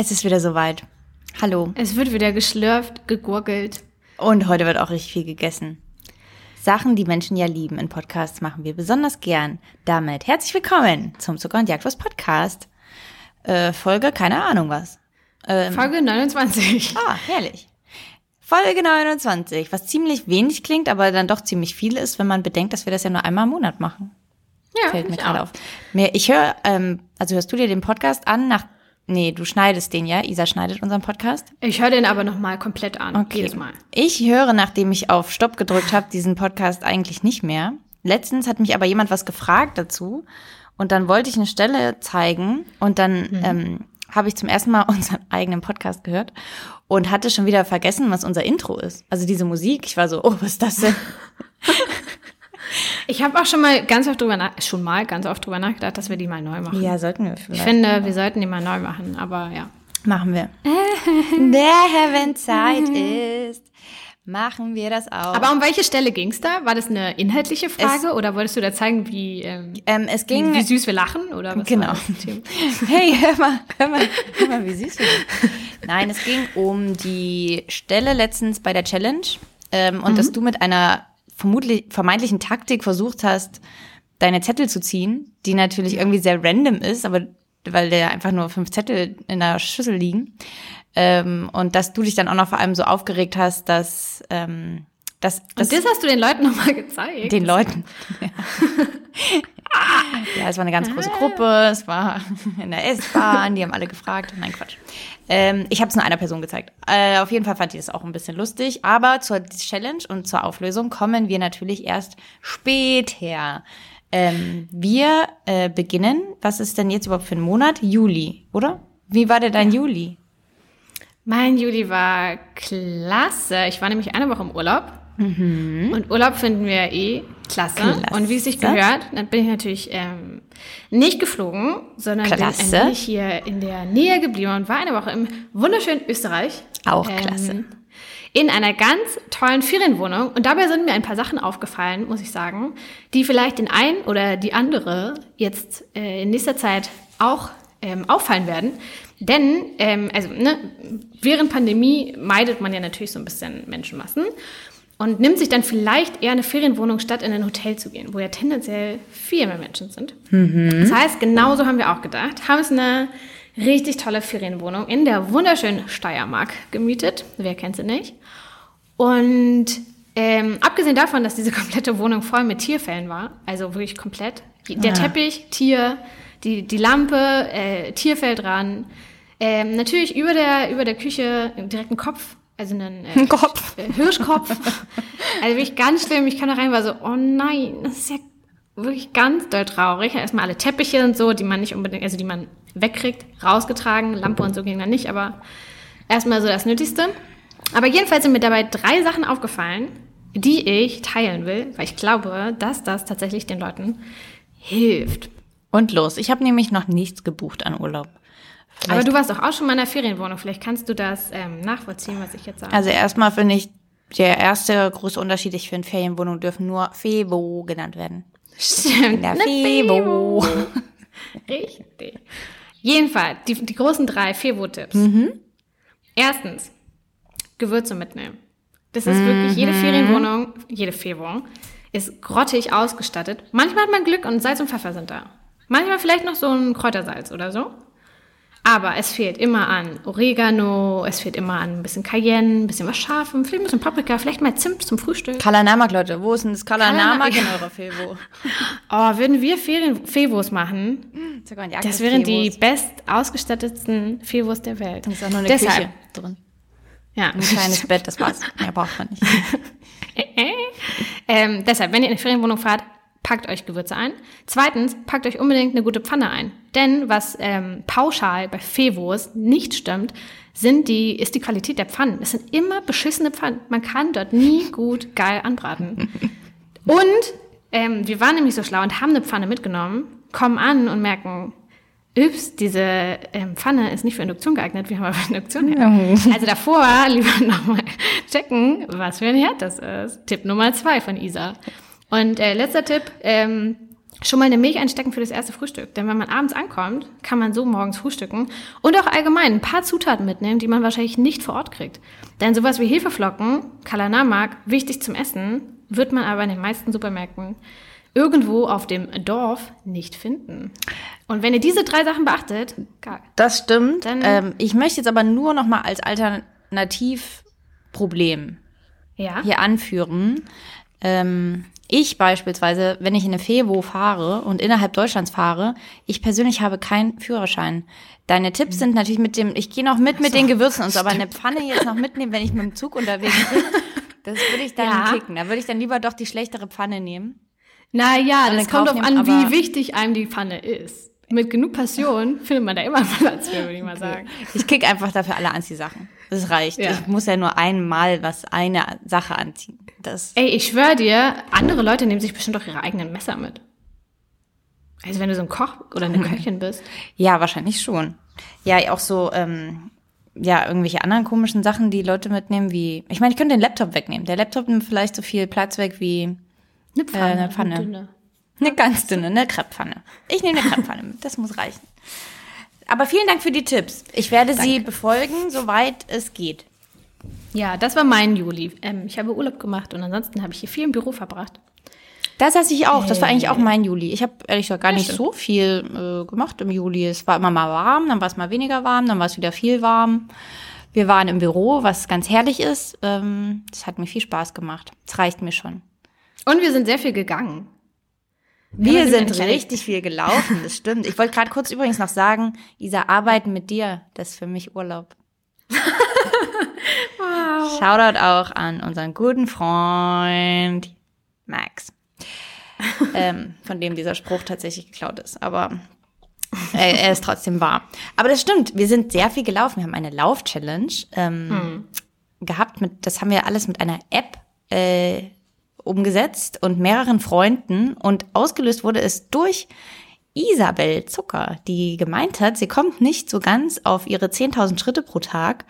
Es ist wieder soweit. Hallo. Es wird wieder geschlürft, gegurgelt. Und heute wird auch richtig viel gegessen. Sachen, die Menschen ja lieben in Podcasts, machen wir besonders gern. Damit herzlich willkommen zum Zucker und Jagdwurst Podcast. Äh, Folge, keine Ahnung was. Ähm, Folge 29. Ah, herrlich. Folge 29, was ziemlich wenig klingt, aber dann doch ziemlich viel ist, wenn man bedenkt, dass wir das ja nur einmal im Monat machen. Ja, fällt mir gerade auf. Ich höre, ähm, also hörst du dir den Podcast an, nach Nee, du schneidest den, ja? Isa schneidet unseren Podcast. Ich höre den aber nochmal komplett an, okay. jedes Mal. Ich höre, nachdem ich auf Stopp gedrückt habe, diesen Podcast eigentlich nicht mehr. Letztens hat mich aber jemand was gefragt dazu und dann wollte ich eine Stelle zeigen und dann mhm. ähm, habe ich zum ersten Mal unseren eigenen Podcast gehört und hatte schon wieder vergessen, was unser Intro ist. Also diese Musik, ich war so, oh, was ist das denn? Ich habe auch schon mal ganz oft drüber nach, schon mal ganz oft drüber nachgedacht, dass wir die mal neu machen. Ja, sollten wir vielleicht. Ich finde, wir sollten die mal neu machen, aber ja. Machen wir. Der, wenn Zeit ist, machen wir das auch. Aber um welche Stelle ging's da? War das eine inhaltliche Frage es, oder wolltest du da zeigen, wie, ähm, ähm, es ging, wie, wie, süß wir lachen? Oder was genau. hey, hör mal, hör mal, hör mal, wie süß wir sind. Nein, es ging um die Stelle letztens bei der Challenge ähm, und mhm. dass du mit einer vermutlich, vermeintlichen Taktik versucht hast, deine Zettel zu ziehen, die natürlich irgendwie sehr random ist, aber weil da einfach nur fünf Zettel in der Schüssel liegen. Ähm, und dass du dich dann auch noch vor allem so aufgeregt hast, dass ähm, das, das, und das hast du den Leuten nochmal gezeigt. Den Leuten. Ja. ja, es war eine ganz große Gruppe, es war in der S-Bahn, die haben alle gefragt. Nein, Quatsch. Ähm, ich habe es nur einer Person gezeigt. Äh, auf jeden Fall fand ich es auch ein bisschen lustig. Aber zur Challenge und zur Auflösung kommen wir natürlich erst später. Ähm, wir äh, beginnen, was ist denn jetzt überhaupt für ein Monat? Juli, oder? Wie war denn dein ja. Juli? Mein Juli war klasse. Ich war nämlich eine Woche im Urlaub. Mhm. Und Urlaub finden wir eh klasse. klasse. Und wie es sich gehört, dann bin ich natürlich ähm, nicht geflogen, sondern klasse. bin eigentlich hier in der Nähe geblieben und war eine Woche im wunderschönen Österreich. Auch ähm, klasse. In einer ganz tollen Ferienwohnung. Und dabei sind mir ein paar Sachen aufgefallen, muss ich sagen, die vielleicht den einen oder die andere jetzt äh, in nächster Zeit auch ähm, auffallen werden. Denn, ähm, also ne, während Pandemie meidet man ja natürlich so ein bisschen Menschenmassen und nimmt sich dann vielleicht eher eine Ferienwohnung, statt in ein Hotel zu gehen, wo ja tendenziell viel mehr Menschen sind. Mhm. Das heißt, genauso haben wir auch gedacht, haben es eine richtig tolle Ferienwohnung in der wunderschönen Steiermark gemietet. Wer kennt sie nicht? Und ähm, abgesehen davon, dass diese komplette Wohnung voll mit Tierfällen war, also wirklich komplett, der ah. Teppich, Tier, die, die Lampe, äh, Tierfell dran, ähm, natürlich über der, über der Küche direkt ein Kopf also einen äh, Kopf. Äh, Hirschkopf. also wirklich ganz schlimm. Ich kam da rein, war so, oh nein, das ist ja wirklich ganz doll traurig. Erstmal alle Teppiche und so, die man nicht unbedingt, also die man wegkriegt, rausgetragen. Lampe und so ging dann nicht, aber erstmal so das Nötigste. Aber jedenfalls sind mir dabei drei Sachen aufgefallen, die ich teilen will, weil ich glaube, dass das tatsächlich den Leuten hilft. Und los. Ich habe nämlich noch nichts gebucht an Urlaub. Vielleicht Aber du warst doch auch schon mal in einer Ferienwohnung. Vielleicht kannst du das ähm, nachvollziehen, was ich jetzt sage. Also erstmal finde ich, der erste große Unterschied, ich finde, Ferienwohnungen dürfen nur Febo genannt werden. Stimmt. Der Febo. Richtig. Jedenfalls, die, die großen drei Febo-Tipps. Mhm. Erstens, Gewürze mitnehmen. Das ist mhm. wirklich jede mhm. Ferienwohnung, jede Ferienwohnung ist grottig ausgestattet. Manchmal hat man Glück und Salz und Pfeffer sind da. Manchmal vielleicht noch so ein Kräutersalz oder so. Aber es fehlt immer an Oregano, es fehlt immer an ein bisschen Cayenne, ein bisschen was Scharfem, vielleicht ein bisschen Paprika, vielleicht mal Zimt zum Frühstück. Kalanamak, Leute, wo ist denn das Kalanamak in eurer Fevo? Oh, würden wir Ferien Fevos machen, das wären die best ausgestattetsten Fevos der Welt. Da ist auch noch eine Deshalb. Küche drin. Ja. Ein kleines Bett, das war's. Mehr braucht man nicht. ähm, deshalb, wenn ihr in eine Ferienwohnung fahrt, packt euch Gewürze ein. Zweitens, packt euch unbedingt eine gute Pfanne ein. Denn was ähm, pauschal bei Fevos nicht stimmt, sind die, ist die Qualität der Pfannen. Es sind immer beschissene Pfannen. Man kann dort nie gut geil anbraten. Und ähm, wir waren nämlich so schlau und haben eine Pfanne mitgenommen, kommen an und merken, Üps, diese ähm, Pfanne ist nicht für Induktion geeignet, wir haben aber Induktion her. Also davor lieber nochmal checken, was für ein Herd das ist. Tipp Nummer zwei von Isa. Und äh, letzter Tipp, ähm, schon mal eine Milch einstecken für das erste Frühstück. Denn wenn man abends ankommt, kann man so morgens frühstücken und auch allgemein ein paar Zutaten mitnehmen, die man wahrscheinlich nicht vor Ort kriegt. Denn sowas wie Hefeflocken, Kalanamak, wichtig zum Essen, wird man aber in den meisten Supermärkten irgendwo auf dem Dorf nicht finden. Und wenn ihr diese drei Sachen beachtet, geil. Das stimmt. Ähm, ich möchte jetzt aber nur noch mal als Alternativproblem Ja. hier anführen. Ähm, ich beispielsweise, wenn ich in eine Fevo fahre und innerhalb Deutschlands fahre, ich persönlich habe keinen Führerschein. Deine Tipps sind natürlich mit dem, ich gehe noch mit mit den Gewürzen und so, aber eine Pfanne jetzt noch mitnehmen, wenn ich mit dem Zug unterwegs bin, das würde ich dann Ja. kicken. Da würde ich dann lieber doch die schlechtere Pfanne nehmen. Naja, das kommt Kauf drauf an, wie wichtig einem die Pfanne ist. Mit genug Passion findet man da immer Platz für, würde ich mal sagen. Ich kick einfach dafür alle Anziehsachen. Das reicht. Ja. Ich muss ja nur einmal was, eine Sache anziehen. Das, Ey, ich schwöre dir, andere Leute nehmen sich bestimmt auch ihre eigenen Messer mit. Also wenn du so ein Koch oder eine Köchin bist. ja, wahrscheinlich schon. Ja, auch so, ähm, ja, irgendwelche anderen komischen Sachen, die Leute mitnehmen, wie, ich meine, ich könnte den Laptop wegnehmen. Der Laptop nimmt vielleicht so viel Platz weg wie Eine Pfanne. eine Pfanne. Eine ganz dünne, eine Krepppfanne. Ich nehme eine Krepppfanne mit, das muss reichen. Aber vielen Dank für die Tipps. Ich werde sie befolgen, soweit es geht. Ja, das war mein Juli. Ähm, ich habe Urlaub gemacht und ansonsten habe ich hier viel im Büro verbracht. Das hatte ich auch. Das war eigentlich auch mein Juli. Ich habe ehrlich gesagt gar nicht so viel äh, gemacht im Juli. Es war immer mal warm, dann war es mal weniger warm, dann war es wieder viel warm. Wir waren im Büro, was ganz herrlich ist. Ähm, das hat mir viel Spaß gemacht. Das reicht mir schon. Und wir sind sehr viel gegangen. Wir sind richtig viel gelaufen, das stimmt. Ich wollte gerade kurz übrigens noch sagen, Isa, arbeiten mit dir, das ist für mich Urlaub. Shoutout auch an unseren guten Freund Max, ähm, von dem dieser Spruch tatsächlich geklaut ist. Aber er, er ist trotzdem wahr. Aber das stimmt, wir sind sehr viel gelaufen. Wir haben eine Lauf-Challenge ähm, gehabt. Mit, das haben wir alles mit einer App äh, umgesetzt und mehreren Freunden. Und ausgelöst wurde es durch Isabel Zucker, die gemeint hat, sie kommt nicht so ganz auf ihre 10.000 Schritte pro Tag.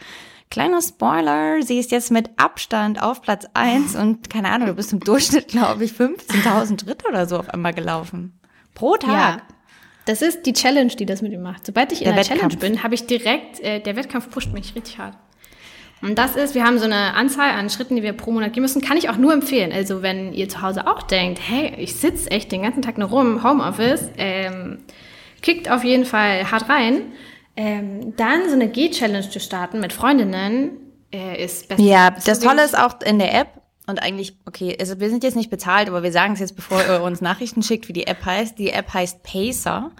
Kleiner Spoiler, sie ist jetzt mit Abstand auf Platz 1 und keine Ahnung, du bist im Durchschnitt, glaube ich, 15.000 Schritte oder so auf einmal gelaufen. Pro Tag. Ja. Das ist die Challenge, die das mit ihm macht. Sobald ich in Der der. Challenge bin, habe ich direkt, äh, der Wettkampf pusht mich richtig hart. Und das ist, wir haben so eine Anzahl an Schritten, die wir pro Monat gehen müssen, kann ich auch nur empfehlen. Also wenn ihr zu Hause auch denkt, hey, ich sitze echt den ganzen Tag nur rum, Homeoffice, ähm, kickt auf jeden Fall hart rein. Ähm, dann so eine G-Challenge zu starten mit Freundinnen äh, ist besser. Ja, das Tolle ist auch in der App und eigentlich, okay, also wir sind jetzt nicht bezahlt, aber wir sagen es jetzt, bevor ihr uns Nachrichten schickt, wie die App heißt. Die App heißt Pacer.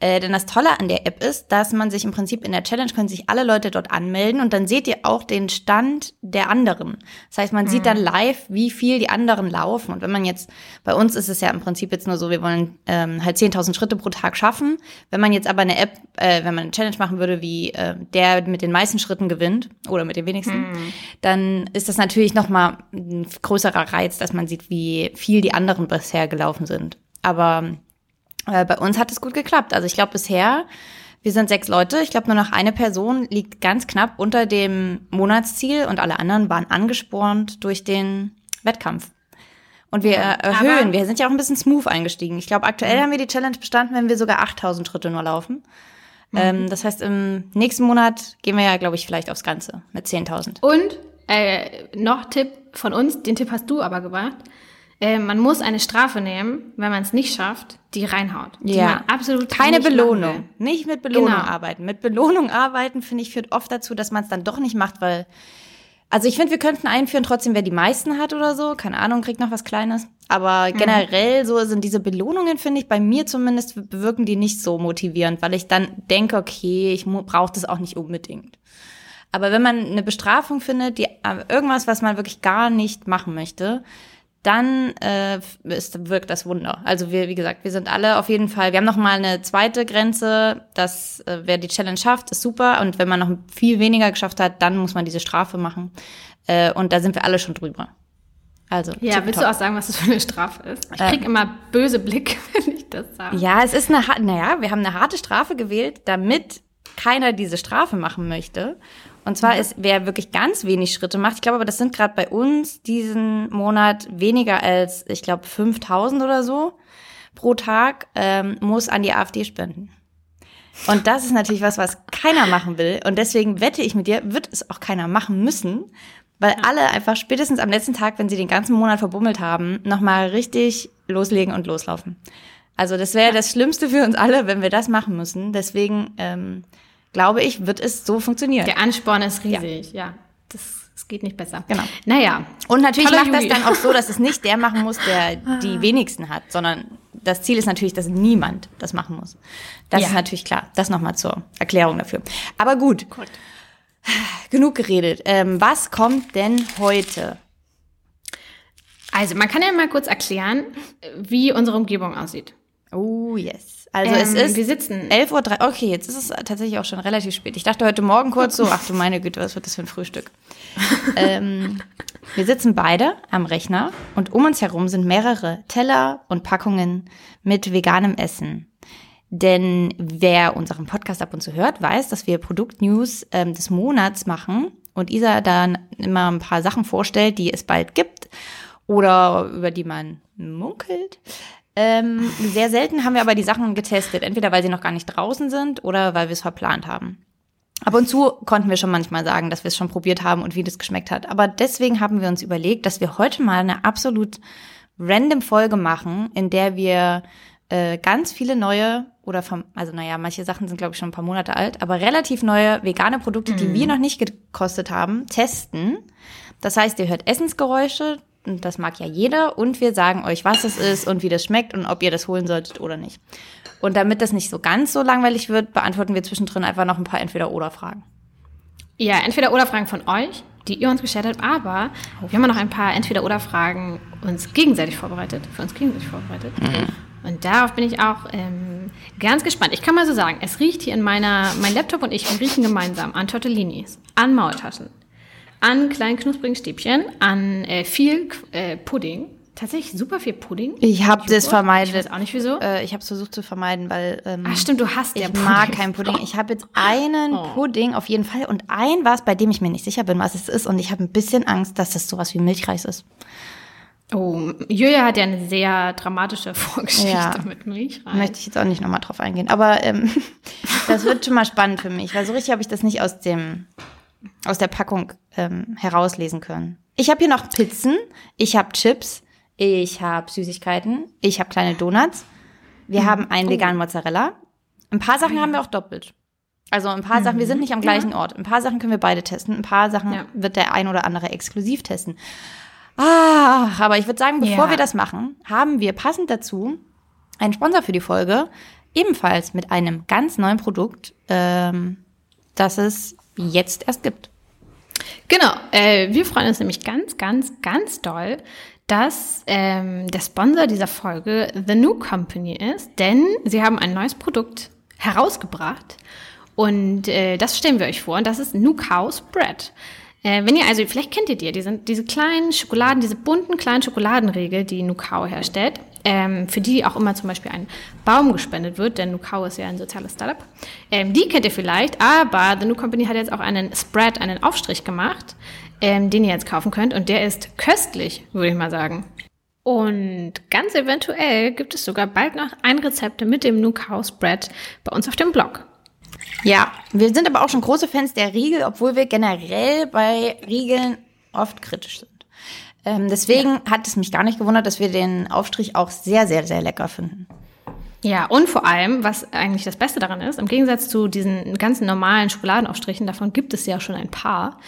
Äh, denn das Tolle an der App ist, dass man sich im Prinzip in der Challenge können sich alle Leute dort anmelden und dann seht ihr auch den Stand der anderen. Das heißt, man sieht dann live, wie viel die anderen laufen. Und wenn man jetzt, bei uns ist es ja im Prinzip jetzt nur so, wir wollen ähm, halt 10.000 Schritte pro Tag schaffen. Wenn man jetzt aber eine App, äh, wenn man eine Challenge machen würde, wie äh, der mit den meisten Schritten gewinnt oder mit den wenigsten, dann ist das natürlich nochmal ein größerer Reiz, dass man sieht, wie viel die anderen bisher gelaufen sind. Aber äh, bei uns hat es gut geklappt. Also ich glaube bisher, wir sind sechs Leute. Ich glaube nur noch eine Person liegt ganz knapp unter dem Monatsziel und alle anderen waren angespornt durch den Wettkampf. Und wir erhöhen, Aber- wir sind ja auch ein bisschen smooth eingestiegen. Ich glaube, aktuell haben wir die Challenge bestanden, wenn wir sogar 8000 Schritte nur laufen. Ähm, das heißt, im nächsten Monat gehen wir ja, glaube ich, vielleicht aufs Ganze mit 10.000. Und äh, noch Tipp von uns, den Tipp hast du aber gebracht. Äh, man muss eine Strafe nehmen, wenn man es nicht schafft, die reinhaut. Die Ja. absolut Keine Belohnung. Nicht mit Belohnung Genau. arbeiten. Mit Belohnung arbeiten, finde ich, führt oft dazu, dass man es dann doch nicht macht, weil. Also ich finde, wir könnten einführen, trotzdem, wer die meisten hat oder so. Keine Ahnung, kriegt noch was Kleines. Aber generell so sind diese Belohnungen, finde ich, bei mir zumindest bewirken die nicht so motivierend, weil ich dann denke, okay, ich brauche das auch nicht unbedingt. Aber wenn man eine Bestrafung findet, die äh, irgendwas, was man wirklich gar nicht machen möchte, dann äh, ist, wirkt das Wunder. Also wir, wie gesagt, wir sind alle auf jeden Fall, wir haben noch mal eine zweite Grenze, dass äh, wer die Challenge schafft, ist super. Und wenn man noch viel weniger geschafft hat, dann muss man diese Strafe machen. Äh, und da sind wir alle schon drüber. Also Ja, tipptopp. willst du auch sagen, was das für eine Strafe ist? Ich krieg immer böse Blicke, wenn ich das sage. Ja, es ist eine, naja, wir haben eine harte Strafe gewählt, damit keiner diese Strafe machen möchte. Und zwar ist, wer wirklich ganz wenig Schritte macht, ich glaube aber, das sind gerade bei uns diesen Monat weniger als, ich glaube, 5000 oder so. pro Tag ähm, muss an die AfD spenden. Und das ist natürlich was, was keiner machen will. Und deswegen wette ich mit dir, wird es auch keiner machen müssen, weil alle einfach spätestens am letzten Tag, wenn sie den ganzen Monat verbummelt haben, nochmal richtig loslegen und loslaufen. Also das wäre das Schlimmste für uns alle, wenn wir das machen müssen. Deswegen ähm, glaube ich, wird es so funktionieren. Der Ansporn ist riesig, ja. ja. Das es geht nicht besser. Genau. Naja. Und natürlich macht das dann auch so, dass es nicht der machen muss, der die wenigsten hat, sondern das Ziel ist natürlich, dass niemand das machen muss. Das ja. ist natürlich klar. Das nochmal zur Erklärung dafür. Aber gut. gut. Genug geredet. Ähm, was kommt denn heute? Also, man kann ja mal kurz erklären, wie unsere Umgebung aussieht. Oh, yes. Also ähm, es ist wir sitzen 11.03 Uhr. Okay, jetzt ist es tatsächlich auch schon relativ spät. Ich dachte heute Morgen kurz so, ach du meine Güte, was wird das für ein Frühstück? ähm, wir sitzen beide am Rechner und um uns herum sind mehrere Teller und Packungen mit veganem Essen. Denn wer unseren Podcast ab und zu hört, weiß, dass wir Produktnews ähm, des Monats machen und Isa dann immer ein paar Sachen vorstellt, die es bald gibt oder über die man munkelt. Ähm, sehr selten haben wir aber die Sachen getestet, entweder weil sie noch gar nicht draußen sind oder weil wir es verplant haben. Ab und zu konnten wir schon manchmal sagen, dass wir es schon probiert haben und wie das geschmeckt hat. Aber deswegen haben wir uns überlegt, dass wir heute mal eine absolut random Folge machen, in der wir äh, ganz viele neue oder vom, also naja, manche Sachen sind glaube ich schon ein paar Monate alt, aber relativ neue vegane Produkte, die mm. wir noch nicht gekostet haben, testen. Das heißt, ihr hört Essensgeräusche, und das mag ja jeder. Und wir sagen euch, was es ist und wie das schmeckt und ob ihr das holen solltet oder nicht. Und damit das nicht so ganz so langweilig wird, beantworten wir zwischendrin einfach noch ein paar Entweder-Oder-Fragen. Ja, Entweder-Oder-Fragen von euch, die ihr uns gestellt habt, aber wir haben noch ein paar Entweder-Oder-Fragen uns gegenseitig vorbereitet, für uns gegenseitig vorbereitet. Mhm. Und darauf bin ich auch ähm, ganz gespannt. Ich kann mal so sagen, es riecht hier in meiner, mein Laptop und ich, wir riechen gemeinsam an Tortellinis, an Maultaschen, an kleinen knusprigen Stäbchen, an äh, viel äh, Pudding. Tatsächlich super viel Pudding. Ich habe das vermeidet. Ich weiß auch nicht wieso. Äh, ich habe es versucht zu vermeiden, weil ähm, Ach stimmt, du hast ja Ich Pudding. mag keinen Pudding. Ich habe jetzt einen oh. Pudding auf jeden Fall und ein was, bei dem ich mir nicht sicher bin, was es ist und ich habe ein bisschen Angst, dass das sowas wie Milchreis ist. Oh, Julia hat ja eine sehr dramatische Vorgeschichte ja, mit Milchreis. Möchte ich jetzt auch nicht nochmal drauf eingehen. Aber ähm, das wird schon mal spannend für mich, weil so richtig habe ich das nicht aus dem aus der Packung ähm, herauslesen können. Ich habe hier noch Pizzen, ich habe Chips, ich habe Süßigkeiten, ich habe kleine Donuts. Wir mhm. haben einen oh. veganen Mozzarella. Ein paar Sachen mhm. haben wir auch doppelt. Also ein paar mhm. Sachen, wir sind nicht am gleichen ja. Ort. Ein paar Sachen können wir beide testen. Ein paar Sachen ja. wird der ein oder andere exklusiv testen. Ah, aber ich würde sagen, bevor ja. wir das machen, haben wir passend dazu einen Sponsor für die Folge, ebenfalls mit einem ganz neuen Produkt, ähm, das es jetzt erst gibt. Genau, äh, wir freuen uns nämlich ganz, ganz, ganz doll, dass ähm, der Sponsor dieser Folge The New Company ist, denn sie haben ein neues Produkt herausgebracht und äh, das stellen wir euch vor und das ist New Cows Bread. Äh, wenn ihr also, vielleicht kennt ihr die, die sind diese kleinen Schokoladen, diese bunten kleinen Schokoladenriegel, die Nukao herstellt, ähm, für die auch immer zum Beispiel ein Baum gespendet wird, denn Nukao ist ja ein soziales Startup. Ähm, die kennt ihr vielleicht, aber The New Company hat jetzt auch einen Spread, einen Aufstrich gemacht, ähm, den ihr jetzt kaufen könnt und der ist köstlich, würde ich mal sagen. Und ganz eventuell gibt es sogar bald noch ein Rezept mit dem Nukao Spread bei uns auf dem Blog. Ja, wir sind aber auch schon große Fans der Riegel, obwohl wir generell bei Riegeln oft kritisch sind. Ähm, deswegen ja. hat es mich gar nicht gewundert, dass wir den Aufstrich auch sehr, sehr, sehr lecker finden. Ja, und vor allem, was eigentlich das Beste daran ist, im Gegensatz zu diesen ganzen normalen Schokoladenaufstrichen, davon gibt es ja schon ein paar,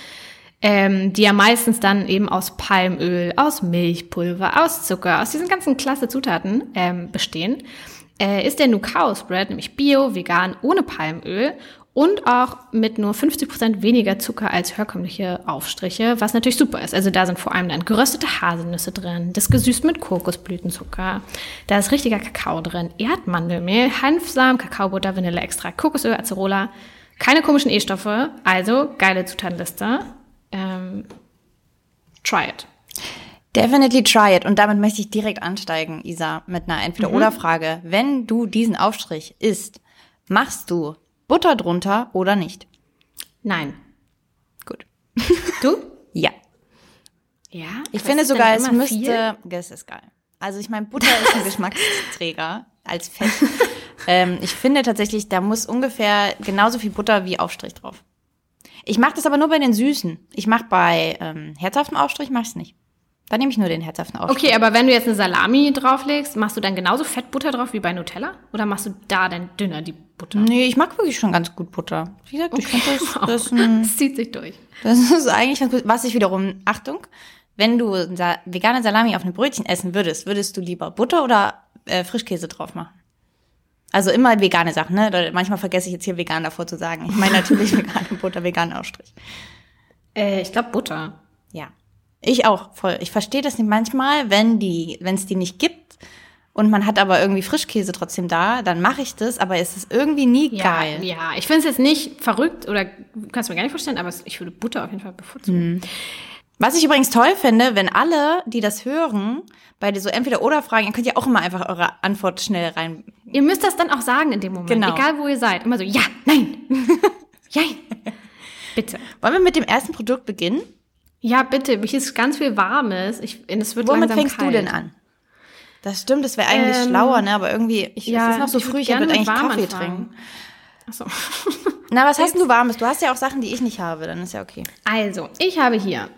ähm, die ja meistens dann eben aus Palmöl, aus Milchpulver, aus Zucker, aus diesen ganzen klasse Zutaten ähm, bestehen äh, ist der Nukao Spread nämlich bio, vegan, ohne Palmöl und auch mit nur 50% weniger Zucker als herkömmliche Aufstriche, was natürlich super ist. Also da sind vor allem dann geröstete Haselnüsse drin, das gesüßt mit Kokosblütenzucker, da ist richtiger Kakao drin, Erdmandelmehl, Hanfsamen, Kakaobutter, Vanilleextrakt, Kokosöl, Acerola, keine komischen E-Stoffe, also geile Zutatenliste. Ähm, try it. Definitely try it. Und damit möchte ich direkt ansteigen, Isa, mit einer Entweder-Oder-Frage. Mhm. Wenn du diesen Aufstrich isst, machst du Butter drunter oder nicht? Nein. Gut. Du? ja. Ja? Ich finde sogar, es müsste, viel? es ist geil. Also ich meine, Butter ist ein Geschmacksträger als Fett. ähm, ich finde tatsächlich, da muss ungefähr genauso viel Butter wie Aufstrich drauf. Ich mache das aber nur bei den Süßen. Ich mache bei ähm, herzhaftem Aufstrich mache ich nicht. Dann nehme ich nur den herzhaften Aufstrich. Okay, aber wenn du jetzt eine Salami drauflegst, machst du dann genauso Fettbutter drauf wie bei Nutella? Oder machst du da dann dünner die Butter? Nee, ich mag wirklich schon ganz gut Butter. Wie gesagt, ich finde das, das, ist ein, Das zieht sich durch. das ist eigentlich ganz gut. Was ich wiederum, Achtung, wenn du Sa vegane Salami auf einem Brötchen essen würdest, würdest du lieber Butter oder äh, Frischkäse drauf machen? Also immer vegane Sachen, ne? Manchmal vergesse ich jetzt hier vegan davor zu sagen. Ich meine natürlich vegane Butter, veganen Aufstrich. Äh, ich glaube Butter. Ich auch, voll. Ich verstehe das nicht manchmal, wenn die, wenn es die nicht gibt und man hat aber irgendwie Frischkäse trotzdem da, dann mache ich das, aber es ist irgendwie nie Ja, geil. ja. Ich finde es jetzt nicht verrückt oder kannst du mir gar nicht vorstellen, aber ich würde Butter auf jeden Fall bevorzugen. Was ich übrigens toll finde, wenn alle, die das hören, bei so entweder oder Fragen, ihr könnt ja auch immer einfach eure Antwort schnell rein. Ihr müsst das dann auch sagen in dem Moment, Genau. egal wo ihr seid. Immer so, ja, nein, ja, bitte. Wollen wir mit dem ersten Produkt beginnen? Ja, bitte. Hier ist ganz viel Warmes. Ich, es wird Womit fängst kalt. du denn an? Das stimmt, das wäre eigentlich Ähm, schlauer, ne? Aber irgendwie, ich, Ja, es ist noch so ich früh, ich würde eigentlich warm Kaffee anfangen. trinken. Achso. Na, was hast denn du warmes? Du hast ja auch Sachen, die ich nicht habe, dann ist ja okay. Also, ich habe hier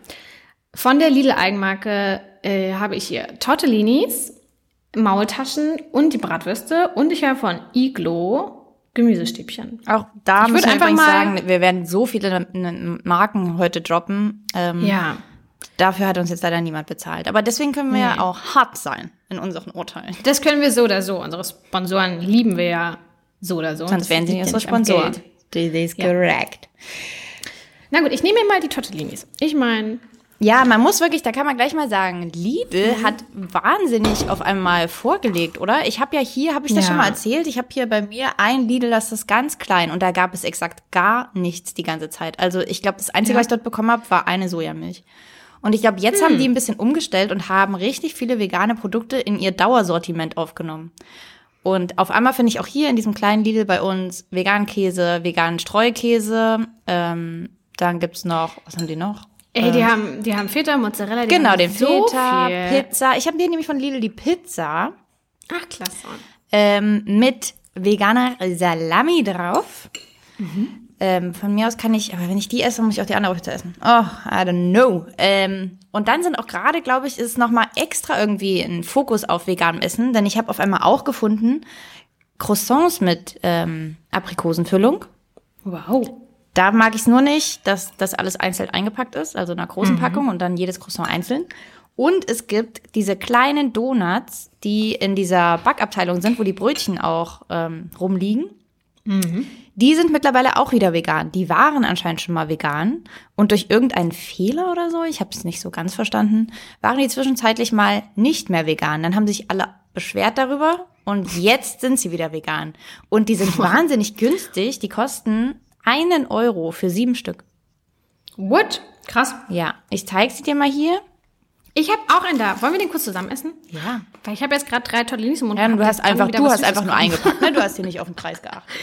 von der Lidl-Eigenmarke äh, habe ich hier Tortellinis, Maultaschen und die Bratwürste und ich habe von Iglo Gemüsestäbchen. Auch da Ich muss würd man einfach übrigens mal- sagen, wir werden so viele Marken heute droppen. Ähm, Ja. Dafür hat uns jetzt leider niemand bezahlt. Aber deswegen können wir ja Nee. auch hart sein in unseren Urteilen. Das können wir so oder so. Unsere Sponsoren lieben wir ja so oder so. Sonst wären sie nicht ja unsere Sponsoren. Das ist Ja. correct. Na gut, ich nehme mir mal die Tortellinis. Ich meine, Ja, man muss wirklich, da kann man gleich mal sagen, Lidl Mhm. hat wahnsinnig auf einmal vorgelegt, oder? Ich habe ja hier, habe ich das Ja. schon mal erzählt, ich habe hier bei mir ein Lidl, das ist ganz klein und da gab es exakt gar nichts die ganze Zeit. Also ich glaube, das Einzige, Ja. was ich dort bekommen habe, war eine Sojamilch. Und ich glaube, jetzt Hm. haben die ein bisschen umgestellt und haben richtig viele vegane Produkte in ihr Dauersortiment aufgenommen. Und auf einmal finde ich auch hier in diesem kleinen Lidl bei uns veganen Käse, veganen Streukäse. Ähm, dann gibt's noch, was haben die noch? Ey, die haben, die haben Feta, Mozzarella, die Genau, haben den so Feta, viel. Pizza. Ich habe hier nämlich von Lidl die Pizza Ach, klasse. ähm, mit veganer Salami drauf. Ähm, von mir aus kann ich, aber wenn ich die esse, muss ich auch die andere Pizza essen. Oh, I don't know. Ähm, und dann sind auch gerade, glaube ich, ist noch mal extra irgendwie ein Fokus auf veganem Essen, denn ich habe auf einmal auch gefunden Croissants mit ähm, Aprikosenfüllung. Wow. Da mag ich es nur nicht, dass das alles einzeln eingepackt ist, also in einer großen Packung und dann jedes Croissant einzeln. Und es gibt diese kleinen Donuts, die in dieser Backabteilung sind, wo die Brötchen auch ähm, rumliegen. Die sind mittlerweile auch wieder vegan. Die waren anscheinend schon mal vegan. Und durch irgendeinen Fehler oder so, ich habe es nicht so ganz verstanden, waren die zwischenzeitlich mal nicht mehr vegan. Dann haben sich alle beschwert darüber und jetzt sind sie wieder vegan. Und die sind wahnsinnig günstig. Die kosten einen Euro für sieben Stück. What? Krass. Ja, ich zeige sie dir mal hier. Ich habe auch einen da. Wollen wir den kurz zusammen essen? Ja. Weil ich habe jetzt gerade drei Tortellinis im Mund. Ja, und du hast einfach, du hast einfach nur eingepackt, ne? Du hast hier nicht auf den Preis geachtet.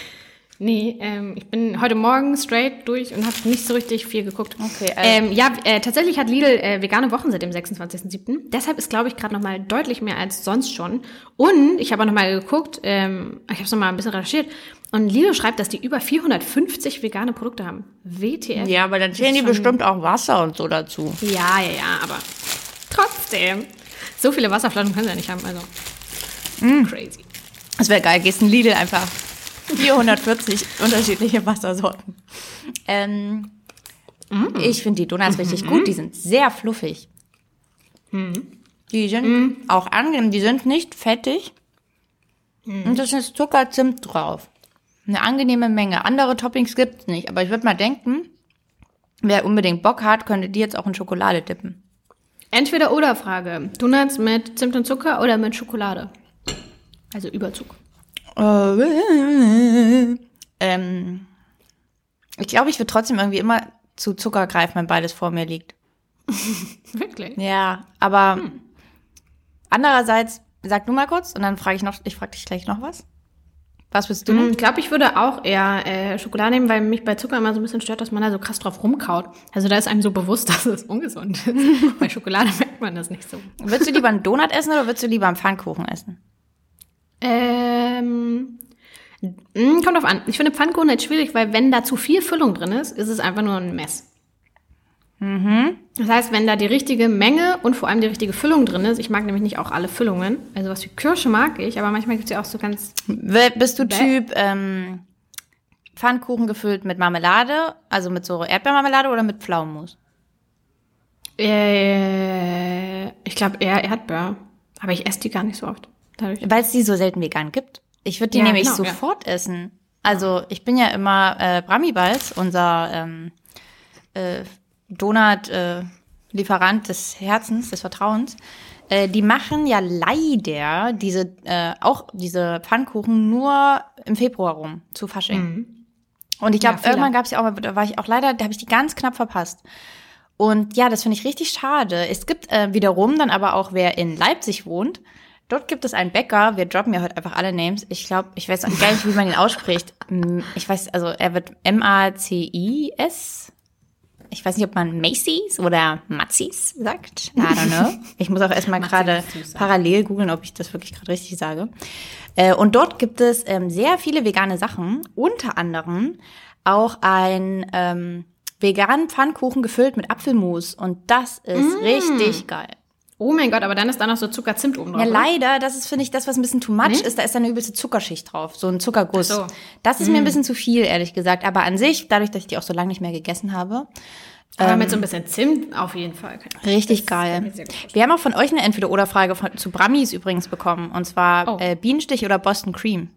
Nee, ähm, ich bin heute Morgen straight durch und habe nicht so richtig viel geguckt. Okay, also- ähm, ja, äh, tatsächlich hat Lidl äh, vegane Wochen seit dem 26.07. Deshalb ist, glaube ich, gerade noch mal deutlich mehr als sonst schon. Und ich habe auch noch mal geguckt, ähm, ich habe es noch mal ein bisschen recherchiert. Und Lidl schreibt, dass die über 450 vegane Produkte haben. WTF. Ja, aber dann zählen die bestimmt auch Wasser und so dazu. Ja, ja, ja, aber trotzdem. So viele Wasserflaschen können sie ja nicht haben, also. Mm. Crazy. Das wäre geil, gehst in Lidl einfach 440 unterschiedliche Wassersorten. Ähm, Ich finde die Donuts richtig gut, die sind sehr fluffig. Die sind auch angenehm, die sind nicht fettig. Und da ist Zucker, Zimt drauf. Eine angenehme Menge. Andere Toppings gibt's nicht, aber ich würde mal denken, wer unbedingt Bock hat, könnte die jetzt auch in Schokolade dippen. Entweder oder Frage. Donuts mit Zimt und Zucker oder mit Schokolade? Also Überzug. Äh, ähm, ich glaube, ich würde trotzdem irgendwie immer zu Zucker greifen, wenn beides vor mir liegt. Wirklich? Ja, aber andererseits, sag du mal kurz und dann frage ich noch, ich frage dich gleich noch was. Was bist du? Ich glaube, ich würde auch eher äh, Schokolade nehmen, weil mich bei Zucker immer so ein bisschen stört, dass man da so krass drauf rumkaut. Also da ist einem so bewusst, dass es ungesund ist. bei Schokolade merkt man das nicht so. Würdest du lieber einen Donut essen oder würdest du lieber einen Pfannkuchen essen? Ähm, mh, kommt drauf an. Ich finde Pfannkuchen halt schwierig, weil wenn da zu viel Füllung drin ist, ist es einfach nur ein Mess. Das heißt, wenn da die richtige Menge und vor allem die richtige Füllung drin ist, ich mag nämlich nicht auch alle Füllungen, also was wie Kirsche mag ich, aber manchmal gibt es ja auch so ganz, Bist du. Typ ähm, Pfannkuchen gefüllt mit Marmelade, also mit so Erdbeermarmelade oder mit Pflaumenmus? äh, ich glaube eher Erdbeer, aber ich esse die gar nicht so oft. Weil es die so selten vegan gibt. Ich würde die Ja, nämlich genau, ja. sofort essen. Also ich bin ja immer äh, Brami-Balls, unser ähm, äh, Donut-Lieferant des Herzens, des Vertrauens. Äh, die machen ja leider diese äh, auch diese Pfannkuchen nur im Februar rum zu Fasching. Und ich glaube, Mhm. Ja, irgendwann gab es ja auch mal, da war ich auch leider, da habe ich die ganz knapp verpasst. Und ja, das finde ich richtig schade. Es gibt äh, wiederum dann aber auch, wer in Leipzig wohnt, dort gibt es einen Bäcker, wir droppen ja heute einfach alle Names. Ich glaube, ich weiß auch gar nicht, wie man ihn ausspricht. Ich weiß, also er wird M-A-C-I-S. Ich weiß nicht, ob man Macy's oder Matzis sagt. I don't know. Ich muss auch erstmal gerade parallel googeln, ob ich das wirklich gerade richtig sage. Äh, und dort gibt es ähm, sehr viele vegane Sachen, unter anderem auch ein ähm, veganen Pfannkuchen gefüllt mit Apfelmus. Und das ist richtig geil. Oh mein Gott, aber dann ist da noch so Zuckerzimt oben drauf. Ja, leider, das ist, finde ich, das, was ein bisschen too much ist. Da ist da eine übelste Zuckerschicht drauf, so ein Zuckerguss. So. Das ist mir ein bisschen zu viel, ehrlich gesagt. Aber an sich, dadurch, dass ich die auch so lange nicht mehr gegessen habe, Aber mit so ein bisschen Zimt auf jeden Fall. richtig Das geil. Wir haben auch von euch eine Entweder-Oder-Frage zu Brammis übrigens bekommen. Und zwar Oh. äh, Bienenstich oder Boston Cream.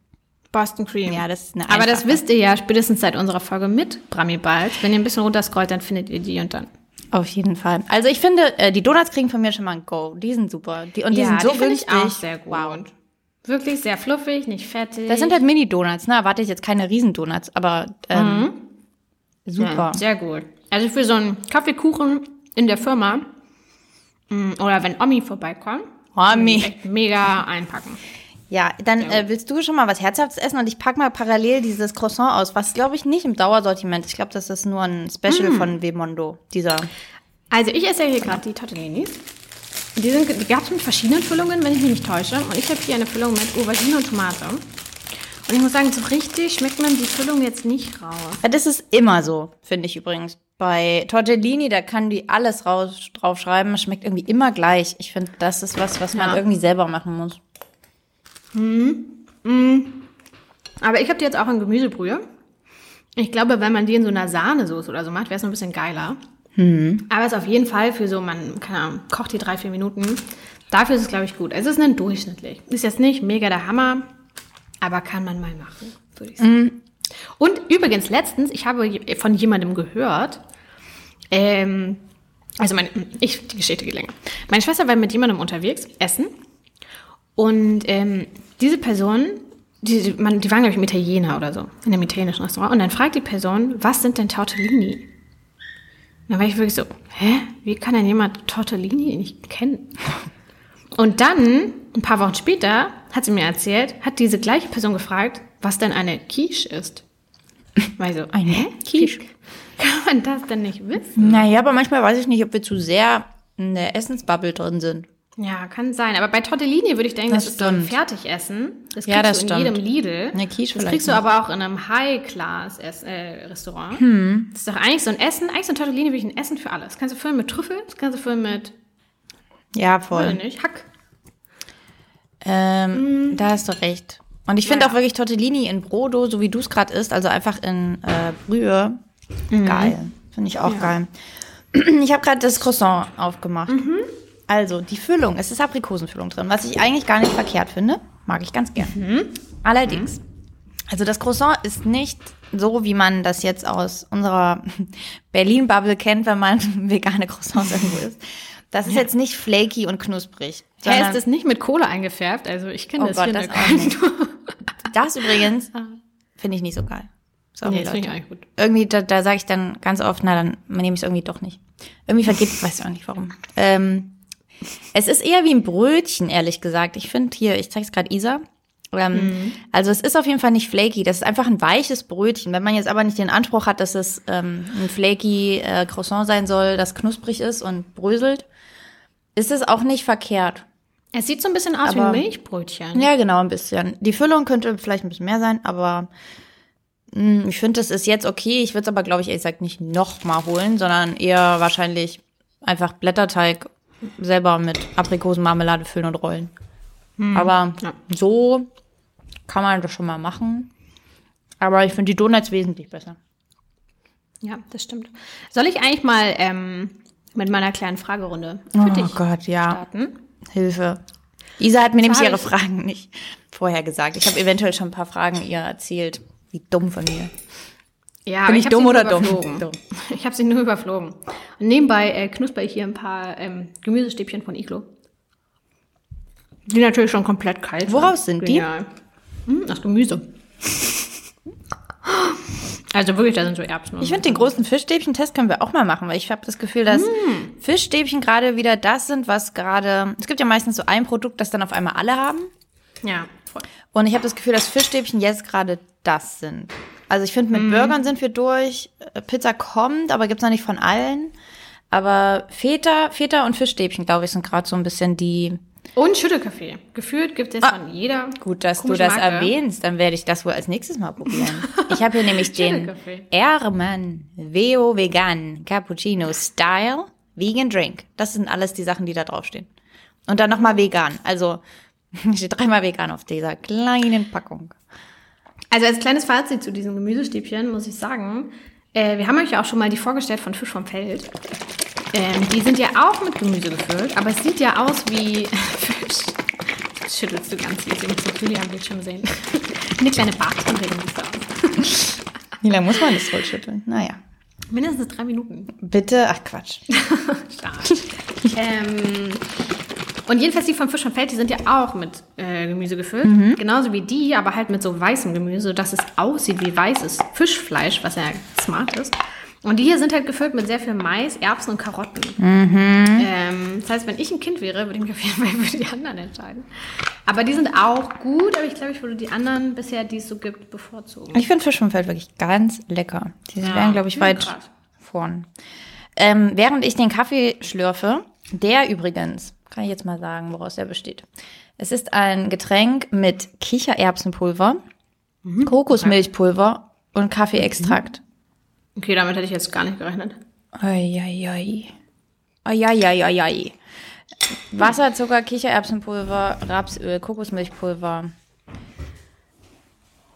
Boston Cream. Ja, das ist eine Aber das einfache. wisst ihr ja spätestens seit unserer Folge mit Brami Balls. Wenn ihr ein bisschen runterscrollt, dann findet ihr die und dann. Auf jeden Fall. Also ich finde, äh, die Donuts kriegen von mir schon mal ein Go. Die sind super. Die, und die sind so finde günstig. ich auch sehr gut. Wow. Wirklich sehr fluffig, nicht fettig. Das sind halt Mini-Donuts, ne? Erwarte ich jetzt keine Riesen-Donuts, aber ähm, super. ja, sehr gut. Also für so einen Kaffeekuchen in der Firma mh, oder wenn Omi vorbeikommt, Omi. mega einpacken. Ja, dann äh, willst du schon mal was Herzhaftes essen und ich pack mal parallel dieses Croissant aus, was glaube ich nicht im Dauersortiment. Ich glaube, das ist nur ein Special von Wemondo, dieser. Also ich esse ja hier gerade die Tortellinis. Die, sind, die gab es mit verschiedenen Füllungen, wenn ich mich nicht täusche. Und ich habe hier eine Füllung mit Aubergine und Tomate. Und ich muss sagen, so richtig schmeckt man die Füllung jetzt nicht raus. Ja, das ist immer so, finde ich übrigens. Bei Tortellini, da kann die alles raus, draufschreiben. Es schmeckt irgendwie immer gleich. Ich finde, das ist was, was man Ja. irgendwie selber machen muss. Aber ich habe die jetzt auch in Gemüsebrühe. Ich glaube, wenn man die in so einer Sahnesoße oder so macht, wäre es noch ein bisschen geiler. Aber es ist auf jeden Fall für so, man, keine Ahnung, kocht die drei, vier Minuten. Dafür ist es, glaube ich, gut. Es ist ein durchschnittlich. Ist jetzt nicht mega der Hammer, aber kann man mal machen, würde ich sagen. Und übrigens, letztens, ich habe von jemandem gehört, ähm, also meine, ich, die Geschichte geht länger. Meine Schwester war mit jemandem unterwegs, essen. Und ähm, diese Person, die, man, die waren, glaube ich, im Italiener oder so, in einem italienischen Restaurant. Und dann fragt die Person, was sind denn Tortellini? Und dann war ich wirklich so, hä? Wie kann denn jemand Tortellini nicht kennen? Und dann, ein paar Wochen später, hat sie mir erzählt, hat diese gleiche Person gefragt, was denn eine Quiche ist. Ich so, Eine hä? Quiche? Kann man das denn nicht wissen? Naja, aber manchmal weiß ich nicht, ob wir zu sehr in der Essensbubble drin sind. Ja, kann sein. Aber bei Tortellini würde ich denken, das, Das ist so ein stimmt. Fertigessen. Das kriegst Ja, das du in stimmt. jedem Lidl. Eine Quiche Das kriegst du nicht. aber auch in einem High-Class-Restaurant. Hm. Das ist doch eigentlich so ein Essen. Eigentlich so ein Tortellini wirklich ein Essen für alles. Das kannst du füllen mit Trüffel, das kannst du füllen mit, Ja, voll. ich nicht, Hack. Ähm, Da hast du recht. Und ich finde Ja. auch wirklich Tortellini in Brodo, so wie du es gerade isst, also einfach in äh, Brühe, geil. Finde ich auch geil. Ich habe gerade das Croissant aufgemacht. Also, die Füllung, es ist Aprikosenfüllung drin, was ich eigentlich gar nicht verkehrt finde. Mag ich ganz gern. Allerdings, also das Croissant ist nicht so, wie man das jetzt aus unserer Berlin-Bubble kennt, wenn man vegane Croissants irgendwo isst. Das ist jetzt nicht flaky und knusprig. Sondern- ist das nicht mit Kohle eingefärbt? Also ich kenne Oh das Gott, hier das auch nicht. Das übrigens finde ich nicht so geil. Sorry, Nee, das finde Leute. ich eigentlich gut. Irgendwie, da, da sage ich dann ganz oft, na, dann nehme ich es irgendwie doch nicht. Irgendwie vergeht, weiß ich auch nicht warum. Ähm, es ist eher wie ein Brötchen, ehrlich gesagt. Ich finde hier, ich zeige es gerade Isa. Ähm, Also es ist auf jeden Fall nicht flaky, das ist einfach ein weiches Brötchen. Wenn man jetzt aber nicht den Anspruch hat, dass es ähm, ein flaky äh, Croissant sein soll, das knusprig ist und bröselt, ist es auch nicht verkehrt. Es sieht so ein bisschen aus Aber- wie ein Milchbrötchen. Ja, genau, ein bisschen. Die Füllung könnte vielleicht ein bisschen mehr sein, aber mh, ich finde, das ist jetzt okay. Ich würde es aber, glaube ich, ehrlich gesagt nicht nochmal holen, sondern eher wahrscheinlich einfach Blätterteig selber mit Aprikosenmarmelade füllen und rollen. Aber Ja. so kann man das schon mal machen. Aber ich finde die Donuts wesentlich besser. Ja, das stimmt. Soll ich eigentlich mal ähm, mit meiner kleinen Fragerunde für dich Oh Gott, ja. starten? Hilfe. Isa hat mir nämlich ihre Fragen nicht vorher gesagt. Ich habe eventuell schon ein paar Fragen ihr erzählt. Wie dumm von mir. Ja, Bin ich hab dumm oder dumm? Ich habe sie nur überflogen. Und nebenbei äh, knusper ich hier ein paar ähm, Gemüsestäbchen von Iglo. Die natürlich schon komplett kalt Woraus sind die? Genial. Hm, aus Gemüse. Also wirklich, da sind so Erbsen. Ich finde, den großen Fischstäbchen-Test können wir auch mal machen, weil ich habe das Gefühl, dass Fischstäbchen gerade wieder das sind, was gerade. Es gibt ja meistens so ein Produkt, das dann auf einmal alle haben. Ja, voll. Und ich habe das Gefühl, dass Fischstäbchen jetzt gerade das sind. Also ich finde, mit Burgern sind wir durch. Äh, Pizza kommt, aber gibt's noch nicht von allen. Aber Feta, Feta und Fischstäbchen, glaube ich, sind gerade so ein bisschen die. Und Schüttelkaffee. Gefühlt gibt es Ah, von jeder. Gut, dass du das Marke. erwähnst, dann werde ich das wohl als nächstes mal probieren. Ich habe hier nämlich den. Erman Veo Vegan Cappuccino Style Vegan Drink. Das sind alles die Sachen, die da draufstehen. Und dann nochmal vegan. Also steht dreimal vegan auf dieser kleinen Packung. Also als kleines Fazit zu diesen Gemüsestäbchen muss ich sagen, äh, wir haben euch ja auch schon mal die vorgestellt von Fisch vom Feld. Ähm, die sind ja auch mit Gemüse gefüllt, aber es sieht ja aus wie Fisch. Das schüttelst du ganz müsst das Julia am Bildschirm sehen. Eine kleine Bartkonregung sieht aus. Wie lange muss man das wohl schütteln? Naja. Mindestens drei Minuten. Bitte, ach Quatsch. Stark. ähm, und jedenfalls die vom Fisch vom Feld, die sind ja auch mit äh, Gemüse gefüllt. Mhm. Genauso wie die, aber halt mit so weißem Gemüse, dass es aussieht wie weißes Fischfleisch, was ja smart ist. Und die hier sind halt gefüllt mit sehr viel Mais, Erbsen und Karotten. Mhm. Ähm, das heißt, wenn ich ein Kind wäre, würde ich mich auf jeden Fall für die anderen entscheiden. Aber die sind auch gut, aber ich glaube, ich würde die anderen bisher, die es so gibt, bevorzugen. Ich finde Fisch vom Feld wirklich ganz lecker. Die Ja, wären, glaube ich, weit vorn. Ähm, während ich den Kaffee schlürfe, der übrigens, kann ich jetzt mal sagen, woraus der besteht. Es ist ein Getränk mit Kichererbsenpulver, Mhm. Kokosmilchpulver und Kaffeeextrakt. Okay, damit hätte ich jetzt gar nicht gerechnet. Eieiei. Eieiei. Wasser, Zucker, Kichererbsenpulver, Rapsöl, Kokosmilchpulver.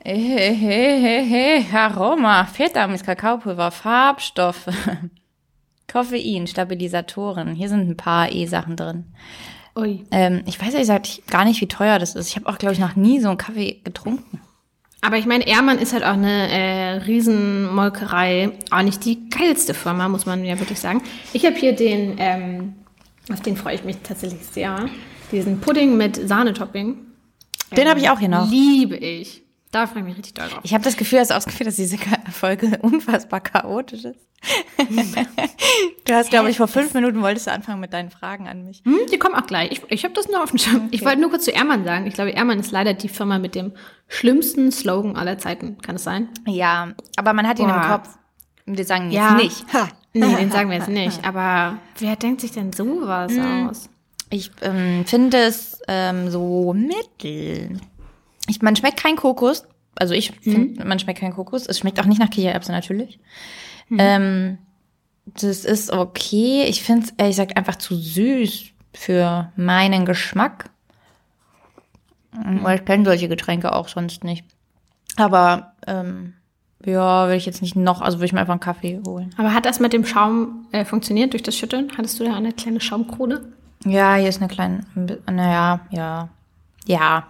Hehehehe, Aroma, Feta-Amis, Kakaopulver, Farbstoffe, Koffein, Stabilisatoren. Hier sind ein paar E-Sachen drin. Ui. Ähm, ich weiß ehrlich gesagt gar nicht, wie teuer das ist. Ich habe auch, glaube ich, noch nie so einen Kaffee getrunken. Aber ich meine, Ehrmann ist halt auch eine äh, Riesenmolkerei. Auch nicht die geilste Firma, muss man ja wirklich sagen. Ich habe hier den, ähm, auf den freue ich mich tatsächlich sehr. Diesen Pudding mit Sahnetopping. Den habe ich auch hier noch. Liebe ich. Da freue ich mich richtig doll drauf. Ich habe das Gefühl, hast du auch das Gefühl, dass diese Folge unfassbar chaotisch ist. du hast, glaube ich, vor fünf Minuten wolltest du anfangen mit deinen Fragen an mich. Hm, die kommen auch gleich. Ich, ich habe das nur auf dem Schirm. Ich wollte nur kurz zu Ehrmann sagen. Ich glaube, Ehrmann ist leider die Firma mit dem schlimmsten Slogan aller Zeiten. Kann es sein? Ja, aber man hat ihn im Boah. Kopf. Wir sagen jetzt Ja. nicht. Ha. Nee, den sagen wir jetzt nicht. Aber wer denkt sich denn sowas aus? Ich ähm, finde es ähm, so mittel. Ich, man schmeckt kein Kokos. Also ich finde, man schmeckt kein Kokos. Es schmeckt auch nicht nach Kichererbsen natürlich. Ähm, das ist okay. Ich finde es ehrlich gesagt einfach zu süß für meinen Geschmack. Weil ich kenne solche Getränke auch sonst nicht. Aber ähm, ja, will ich jetzt nicht noch, also würde ich mir einfach einen Kaffee holen. Aber hat das mit dem Schaum äh, funktioniert durch das Schütteln? Hattest du da eine kleine Schaumkrone? Ja, hier ist eine kleine, naja, ja. Ja.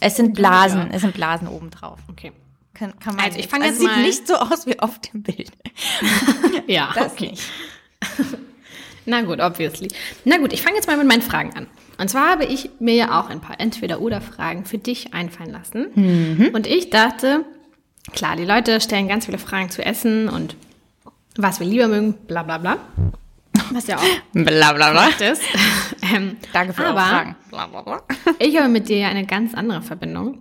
Es sind Blasen, es sind Blasen oben drauf. Okay. Kann, kann man Also ich jetzt- fang also jetzt sieht mal- nicht so aus wie auf dem Bild. Ja, Das okay. nicht. Na gut, obviously. Na gut, ich fange jetzt mal mit meinen Fragen an. Und zwar habe ich mir ja auch ein paar Entweder-Oder-Fragen für dich einfallen lassen. Mhm. Und ich dachte, klar, die Leute stellen ganz viele Fragen zu Essen und was wir lieber mögen, bla bla bla. Was ja auch Bla bla bla. ist. ähm, Danke für aber eure Fragen. Bla bla bla. ich habe mit dir ja eine ganz andere Verbindung.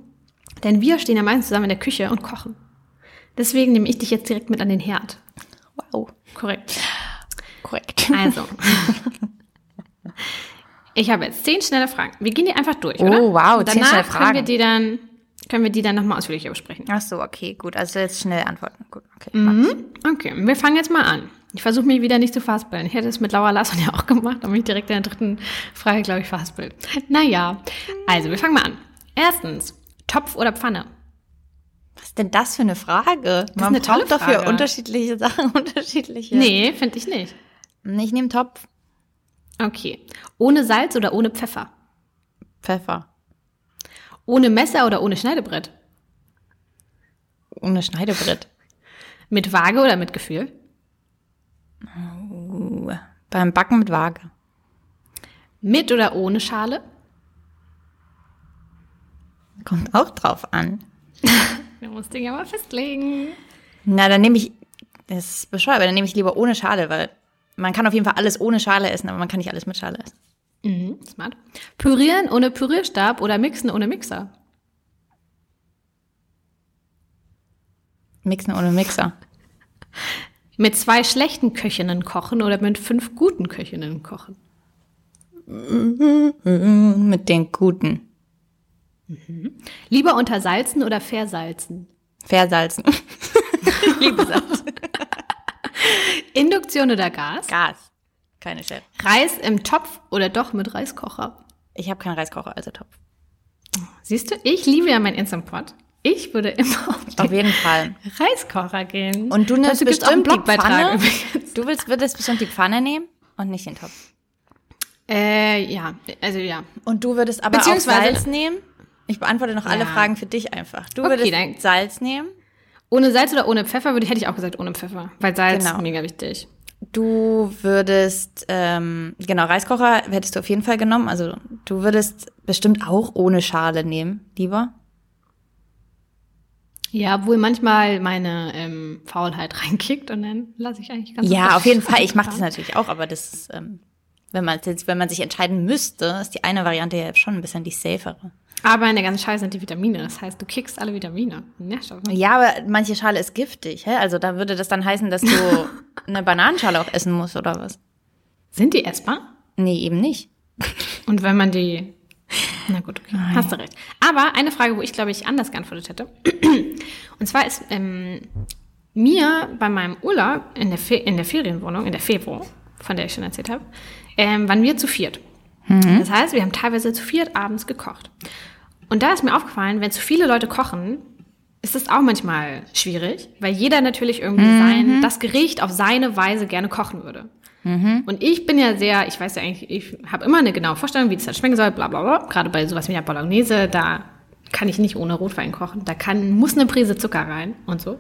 Denn wir stehen ja meistens zusammen in der Küche und kochen. Deswegen nehme ich dich jetzt direkt mit an den Herd. Wow. Korrekt. Korrekt. Also. Ich habe jetzt zehn schnelle Fragen. Wir gehen die einfach durch, Oh, oder? wow, Und zehn schnelle können wir Fragen. die dann, können wir die dann nochmal ausführlicher besprechen. Ach so, okay, gut. Also jetzt schnell antworten. Gut, okay. Mhm. Okay, wir fangen jetzt mal an. Ich versuche mich wieder nicht zu verhaspeln. Ich hätte es mit Laura Larsson ja auch gemacht, aber mich direkt in der dritten Frage, glaube ich, verhaspelt. Naja, also wir fangen mal an. Erstens, Topf oder Pfanne? Was ist denn das für eine Frage? Man eine tolle braucht für Frage. unterschiedliche Sachen unterschiedliche. Nee, finde ich nicht. Ich nehme Topf. Okay. Ohne Salz oder ohne Pfeffer? Pfeffer. Ohne Messer oder ohne Schneidebrett? Ohne Schneidebrett. Mit Waage oder mit Gefühl? Uh, beim Backen mit Waage. Mit oder ohne Schale? Kommt auch drauf an. Wir mussten den ja mal festlegen. Na, dann nehme ich, das ist bescheuert, aber dann nehme ich lieber ohne Schale, weil man kann auf jeden Fall alles ohne Schale essen, aber man kann nicht alles mit Schale essen. Mhm, smart. Pürieren ohne Pürierstab oder mixen ohne Mixer? Mixen ohne Mixer. Mit zwei schlechten Köchinnen kochen oder mit fünf guten Köchinnen kochen? Mit den Guten. Lieber untersalzen oder versalzen? Versalzen. liebe Salz. Induktion oder Gas? Gas. Keine Chef. Reis im Topf oder doch mit Reiskocher? Ich habe keinen Reiskocher, also Topf. Siehst du, ich liebe ja mein Instant Pot. Ich würde immer auf den Auf jeden Fall. Reiskocher gehen. Und du nimmst einen bestimmt die Pfanne. übrigens. Du willst, würdest bestimmt die Pfanne nehmen und nicht den Topf. Äh, ja, also ja. Und du würdest aber auch Salz nehmen. Ich beantworte noch alle Ja. Fragen für dich einfach. Du Okay, würdest dann- Salz nehmen. Ohne Salz oder ohne Pfeffer würde, hätte ich auch gesagt ohne Pfeffer. Weil Salz Genau. ist mega wichtig. Du würdest, ähm, genau, Reiskocher hättest du auf jeden Fall genommen. Also du würdest bestimmt auch ohne Schale nehmen, lieber. Ja, obwohl manchmal meine ähm, Faulheit reinkickt und dann lasse ich eigentlich ganz Ja, auf jeden Fall. Ich mache das natürlich auch, aber das ist, ähm, wenn man jetzt, wenn man sich entscheiden müsste, ist die eine Variante ja schon ein bisschen die safere. Aber in der ganzen Scheiße sind die Vitamine. Das heißt, du kickst alle Vitamine und Nährstoffe. Ja, aber manche Schale ist giftig, hä? Also da würde das dann heißen, dass du eine Bananenschale auch essen musst oder was? Sind die essbar? Nee, eben nicht. Und wenn man die. Na gut, okay. Hast du recht. Aber eine Frage, wo ich glaube ich anders geantwortet hätte. Und zwar ist ähm, mir bei meinem Urlaub in der, Fe in der Ferienwohnung, in der Februar, von der ich schon erzählt habe, ähm, waren wir zu viert. Das heißt, wir haben teilweise zu viert abends gekocht. Und da ist mir aufgefallen, wenn zu viele Leute kochen, ist das auch manchmal schwierig, weil jeder natürlich irgendwie sein, das Gericht auf seine Weise gerne kochen würde. Und ich bin ja sehr, ich weiß ja eigentlich, ich habe immer eine genaue Vorstellung, wie das dann schmecken soll, bla bla bla. Gerade bei sowas wie der Bolognese, da kann ich nicht ohne Rotwein kochen. Da kann, muss eine Prise Zucker rein und so.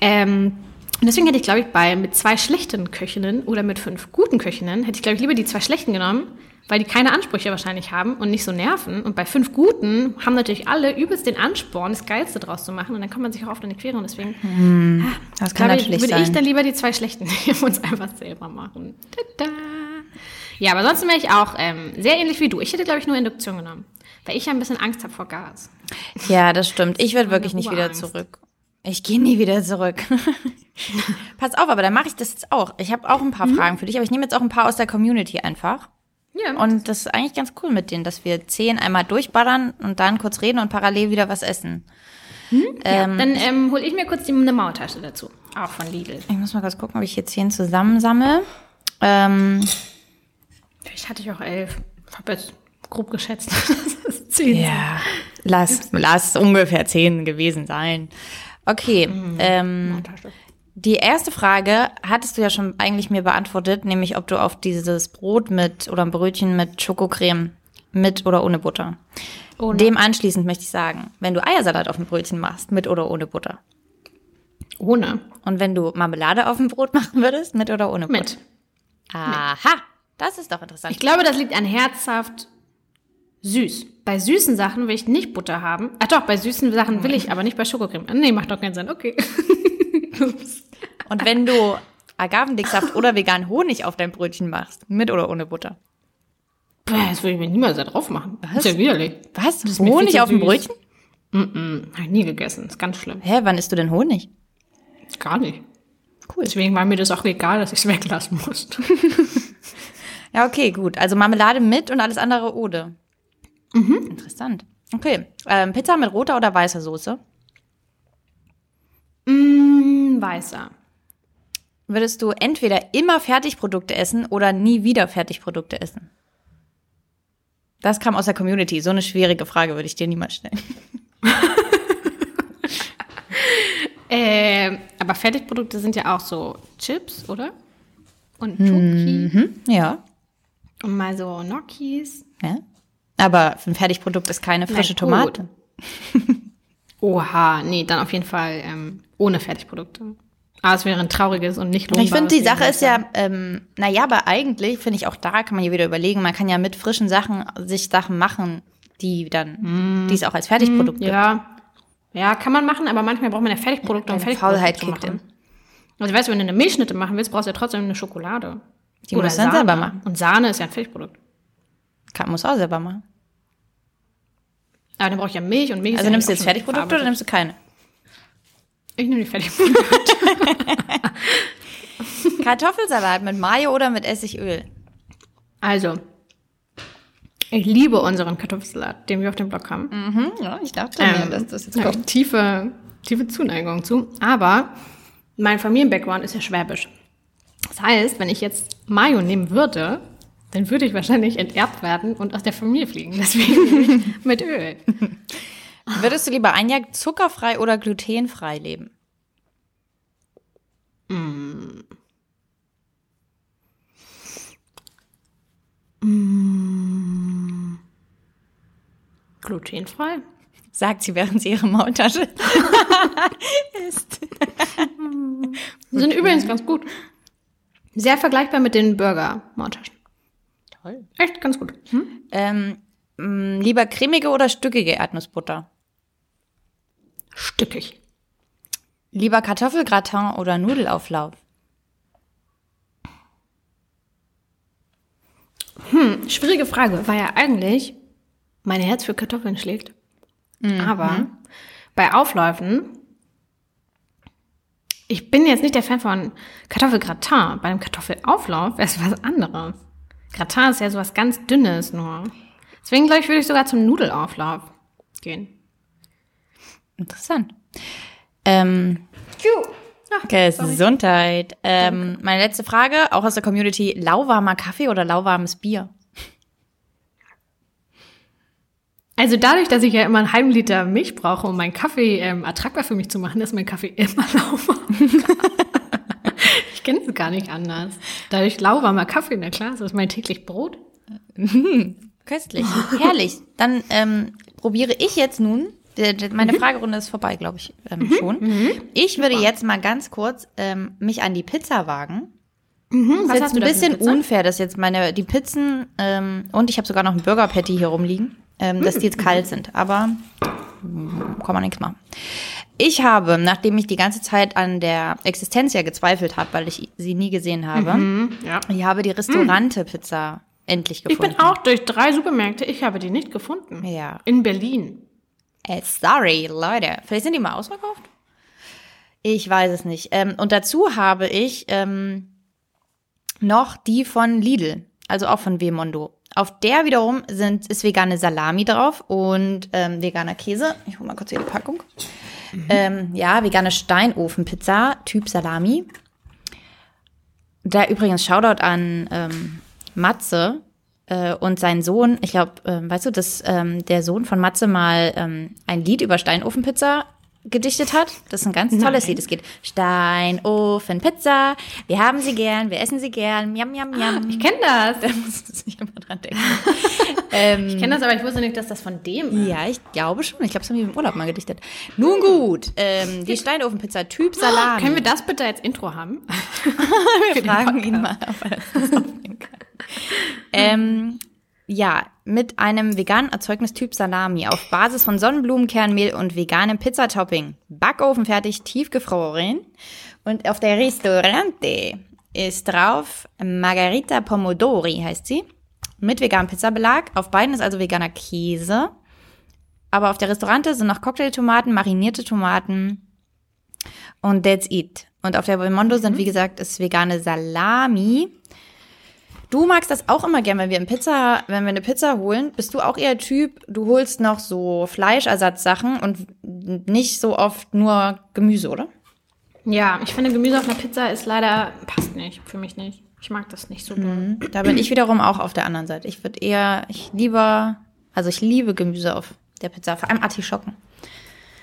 Ähm, und deswegen hätte ich, glaube ich, bei mit zwei schlechten Köchinnen oder mit fünf guten Köchinnen, hätte ich, glaube ich, lieber die zwei schlechten genommen, weil die keine Ansprüche wahrscheinlich haben und nicht so nerven. Und bei fünf guten haben natürlich alle übelst den Ansporn, das Geilste draus zu machen. Und dann kommt man sich auch oft in die Quere. Und deswegen Das kann ich, würde sein. ich dann lieber die zwei schlechten nehmen und uns einfach selber machen. Tada. Ja, aber sonst wäre ich auch ähm, sehr ähnlich wie du. Ich hätte, glaube ich, nur Induktion genommen. Weil ich ja ein bisschen Angst habe vor Gas. Ja, das stimmt. Ich würde wirklich nicht wieder zurück. Ich gehe nie wieder zurück. Pass auf, aber dann mache ich das jetzt auch. Ich habe auch ein paar Fragen für dich, aber ich nehme jetzt auch ein paar aus der Community einfach. Ja, Und das ist eigentlich ganz cool mit denen, dass wir zehn einmal durchballern und dann kurz reden und parallel wieder was essen. dann ähm, hole ich mir kurz die, eine Maultasche dazu. Auch von Lidl. Ich muss mal kurz gucken, ob ich hier zehn zusammensammle. Ähm, Vielleicht hatte ich auch elf. Ich habe jetzt grob geschätzt. das ist zehn. ja, lass, lass ungefähr zehn gewesen sein. Okay, ähm, Maultasche. Die erste Frage hattest du ja schon eigentlich mir beantwortet, nämlich ob du auf dieses Brot mit oder ein Brötchen mit Schokocreme mit oder ohne Butter. Ohne. Dem anschließend möchte ich sagen, wenn du Eiersalat auf ein Brötchen machst, mit oder ohne Butter. Ohne. Und wenn du Marmelade auf ein Brot machen würdest, mit oder ohne Butter. Mit. Aha, das ist doch interessant. Ich glaube, das liegt an herzhaft süß. Bei süßen Sachen will ich nicht Butter haben. Ach doch, bei süßen Sachen will ich, aber nicht bei Schokocreme. Nee, macht doch keinen Sinn. Okay. Ups. Und wenn du Agavendicksaft oder vegan Honig auf dein Brötchen machst, mit oder ohne Butter. Bäh, Das würde ich mir niemals da drauf machen. Das ist ja widerlich. Was? viel Honig auf dem. Brötchen? Mm-mm, hab ich nie gegessen. Ist ganz schlimm. Hä, wann isst du denn Honig? Gar nicht. Cool. Deswegen war mir das auch egal, dass ich es weglassen musste. Ja, okay, gut. Also Marmelade mit und alles andere ohne. Mhm. Interessant. Okay. Ähm, Pizza mit roter oder weißer Soße? mm, weißer. Würdest du entweder immer Fertigprodukte essen oder nie wieder Fertigprodukte essen? Das kam aus der Community. So eine schwierige Frage würde ich dir niemals stellen. Äh, aber Fertigprodukte sind ja auch so Chips, oder? Und Schoki. Hm? Ja. Und mal so Gnocchis. ja. Aber ein Fertigprodukt ist keine frische. Tomate. Oha, nee, dann auf jeden Fall ähm, ohne Fertigprodukte. Aber es wäre ein trauriges und nicht lohnbares Ich finde, die Sache ist ja, ähm, naja, aber eigentlich finde ich auch da kann man ja wieder überlegen, man kann ja mit frischen Sachen sich Sachen machen, die dann, die es auch als Fertigprodukt gibt. Mm, Ja. Ja, kann man machen, aber manchmal braucht man ja Fertigprodukte, um Fertigprodukte Faulheit zu machen. Also weißt du, wenn du eine Milchschnitte machen willst, brauchst du ja trotzdem eine Schokolade. Die musst du dann selber machen. Und Sahne ist ja ein Fertigprodukt. Kann, muss auch selber machen. Aber dann brauche ich ja Milch und Milch Also ja nimmst du jetzt Fertigprodukte oder nimmst du keine? Ich nehme die Fertigprodukte. Kartoffelsalat mit Mayo oder mit Essigöl? Also, ich liebe unseren Kartoffelsalat, den wir auf dem Blog haben. Mhm, ja, ich dachte Ähm, da habe ich tiefe, tiefe Zuneigung zu. Aber mein Familienbackground ist ja schwäbisch. Das heißt, wenn ich jetzt Mayo nehmen würde, dann würde ich wahrscheinlich enterbt werden und aus der Familie fliegen. Deswegen mit Öl. Würdest du lieber ein Jahr zuckerfrei oder glutenfrei leben? Glutenfrei? Sagt sie, während sie ihre Maultasche isst. Sind übrigens ganz gut. Sehr vergleichbar mit den Burger-Maultaschen. Toll. Echt ganz gut. Hm? Ähm, mh, lieber cremige oder stückige Erdnussbutter? Stückig. Lieber Kartoffelgratin oder Nudelauflauf? Schwierige Frage, weil ja eigentlich mein Herz für Kartoffeln schlägt. Aber bei Aufläufen, ich bin jetzt nicht der Fan von Kartoffelgratin. Bei einem Kartoffelauflauf wäre es was anderes. Gratin ist ja sowas ganz Dünnes nur. Deswegen glaube ich, würde ich sogar zum Nudelauflauf gehen. Interessant. Ähm, Gesundheit. Ähm, meine letzte Frage, auch aus der Community: lauwarmer Kaffee oder lauwarmes Bier? Also dadurch, dass ich ja immer einen halben Liter Milch brauche, um meinen Kaffee ähm, ertragbar für mich zu machen, ist mein Kaffee immer lauwarm. ich kenne es gar nicht anders. Dadurch lauwarmer Kaffee, na klar, das ist mein täglich Brot. Köstlich. Herrlich. Dann ähm, probiere ich jetzt nun. Meine Fragerunde ist vorbei, glaube ich, ähm, schon. Ich würde jetzt mal ganz kurz ähm, mich an die Pizza wagen. Hm, Das ist jetzt ein bisschen unfair, dass jetzt meine die Pizzen ähm, und ich habe sogar noch ein Burger Patty hier rumliegen, ähm, dass die jetzt kalt sind. Aber mm, kann man nichts machen. Ich habe, nachdem ich die ganze Zeit an der Existenz ja gezweifelt habe, weil ich sie nie gesehen habe, Ja. ich habe die Restaurante Pizza endlich Ich gefunden. bin auch durch drei Supermärkte, ich habe die nicht gefunden. Ja. In Berlin. Äh, sorry, Leute. Vielleicht sind die mal ausverkauft? Ich weiß es nicht. Ähm, und dazu habe ich ähm, noch die von Lidl, also auch von Wemondo. Auf der wiederum sind, ist vegane Salami drauf und ähm, veganer Käse. Ich hole mal kurz hier die Packung. Ähm, ja, vegane Steinofenpizza, Typ Salami. Da übrigens Shoutout an ähm, Matze äh, und seinen Sohn. Ich glaube, ähm, weißt du, dass ähm, der Sohn von Matze mal ähm, ein Lied über Steinofenpizza gedichtet hat. Das ist ein ganz tolles Lied. Es geht Steinofenpizza. Wir haben sie gern, wir essen sie gern. Miam, miam, miam. Ich kenne das. Da musst du nicht immer dran denken. ähm, Ich kenne das, aber ich wusste nicht, dass das von dem ist. ja, ich glaube schon. Ich glaube, das haben die im Urlaub mal gedichtet. Nun gut, ähm, die Steinofenpizza Typ Salami. Können wir das bitte als Intro haben? wir fragen ihn mal, ob er das aufnehmen kann. ähm, ja, mit einem veganen Erzeugnistyp Salami auf Basis von Sonnenblumenkernmehl und veganem Pizzatopping. Backofen fertig, tiefgefroren. Und auf der Restaurante ist drauf Margarita Pomodori, heißt sie. Mit veganem Pizzabelag. Auf beiden ist also veganer Käse. aber auf der Restaurante sind noch Cocktailtomaten, marinierte Tomaten und that's it. Und auf der Belmondo sind, wie gesagt, ist vegane Salami. Du magst das auch immer gern, wenn wir, eine Pizza, wenn wir eine Pizza holen. Bist du auch eher Typ, du holst noch so Fleischersatzsachen und nicht so oft nur Gemüse, oder? Ja, ich finde Gemüse auf einer Pizza ist leider, passt nicht, für mich nicht. Ich mag das nicht so doll. Da bin ich wiederum auch auf der anderen Seite. Ich würde eher, ich lieber, also ich liebe Gemüse auf der Pizza, vor allem Artischocken.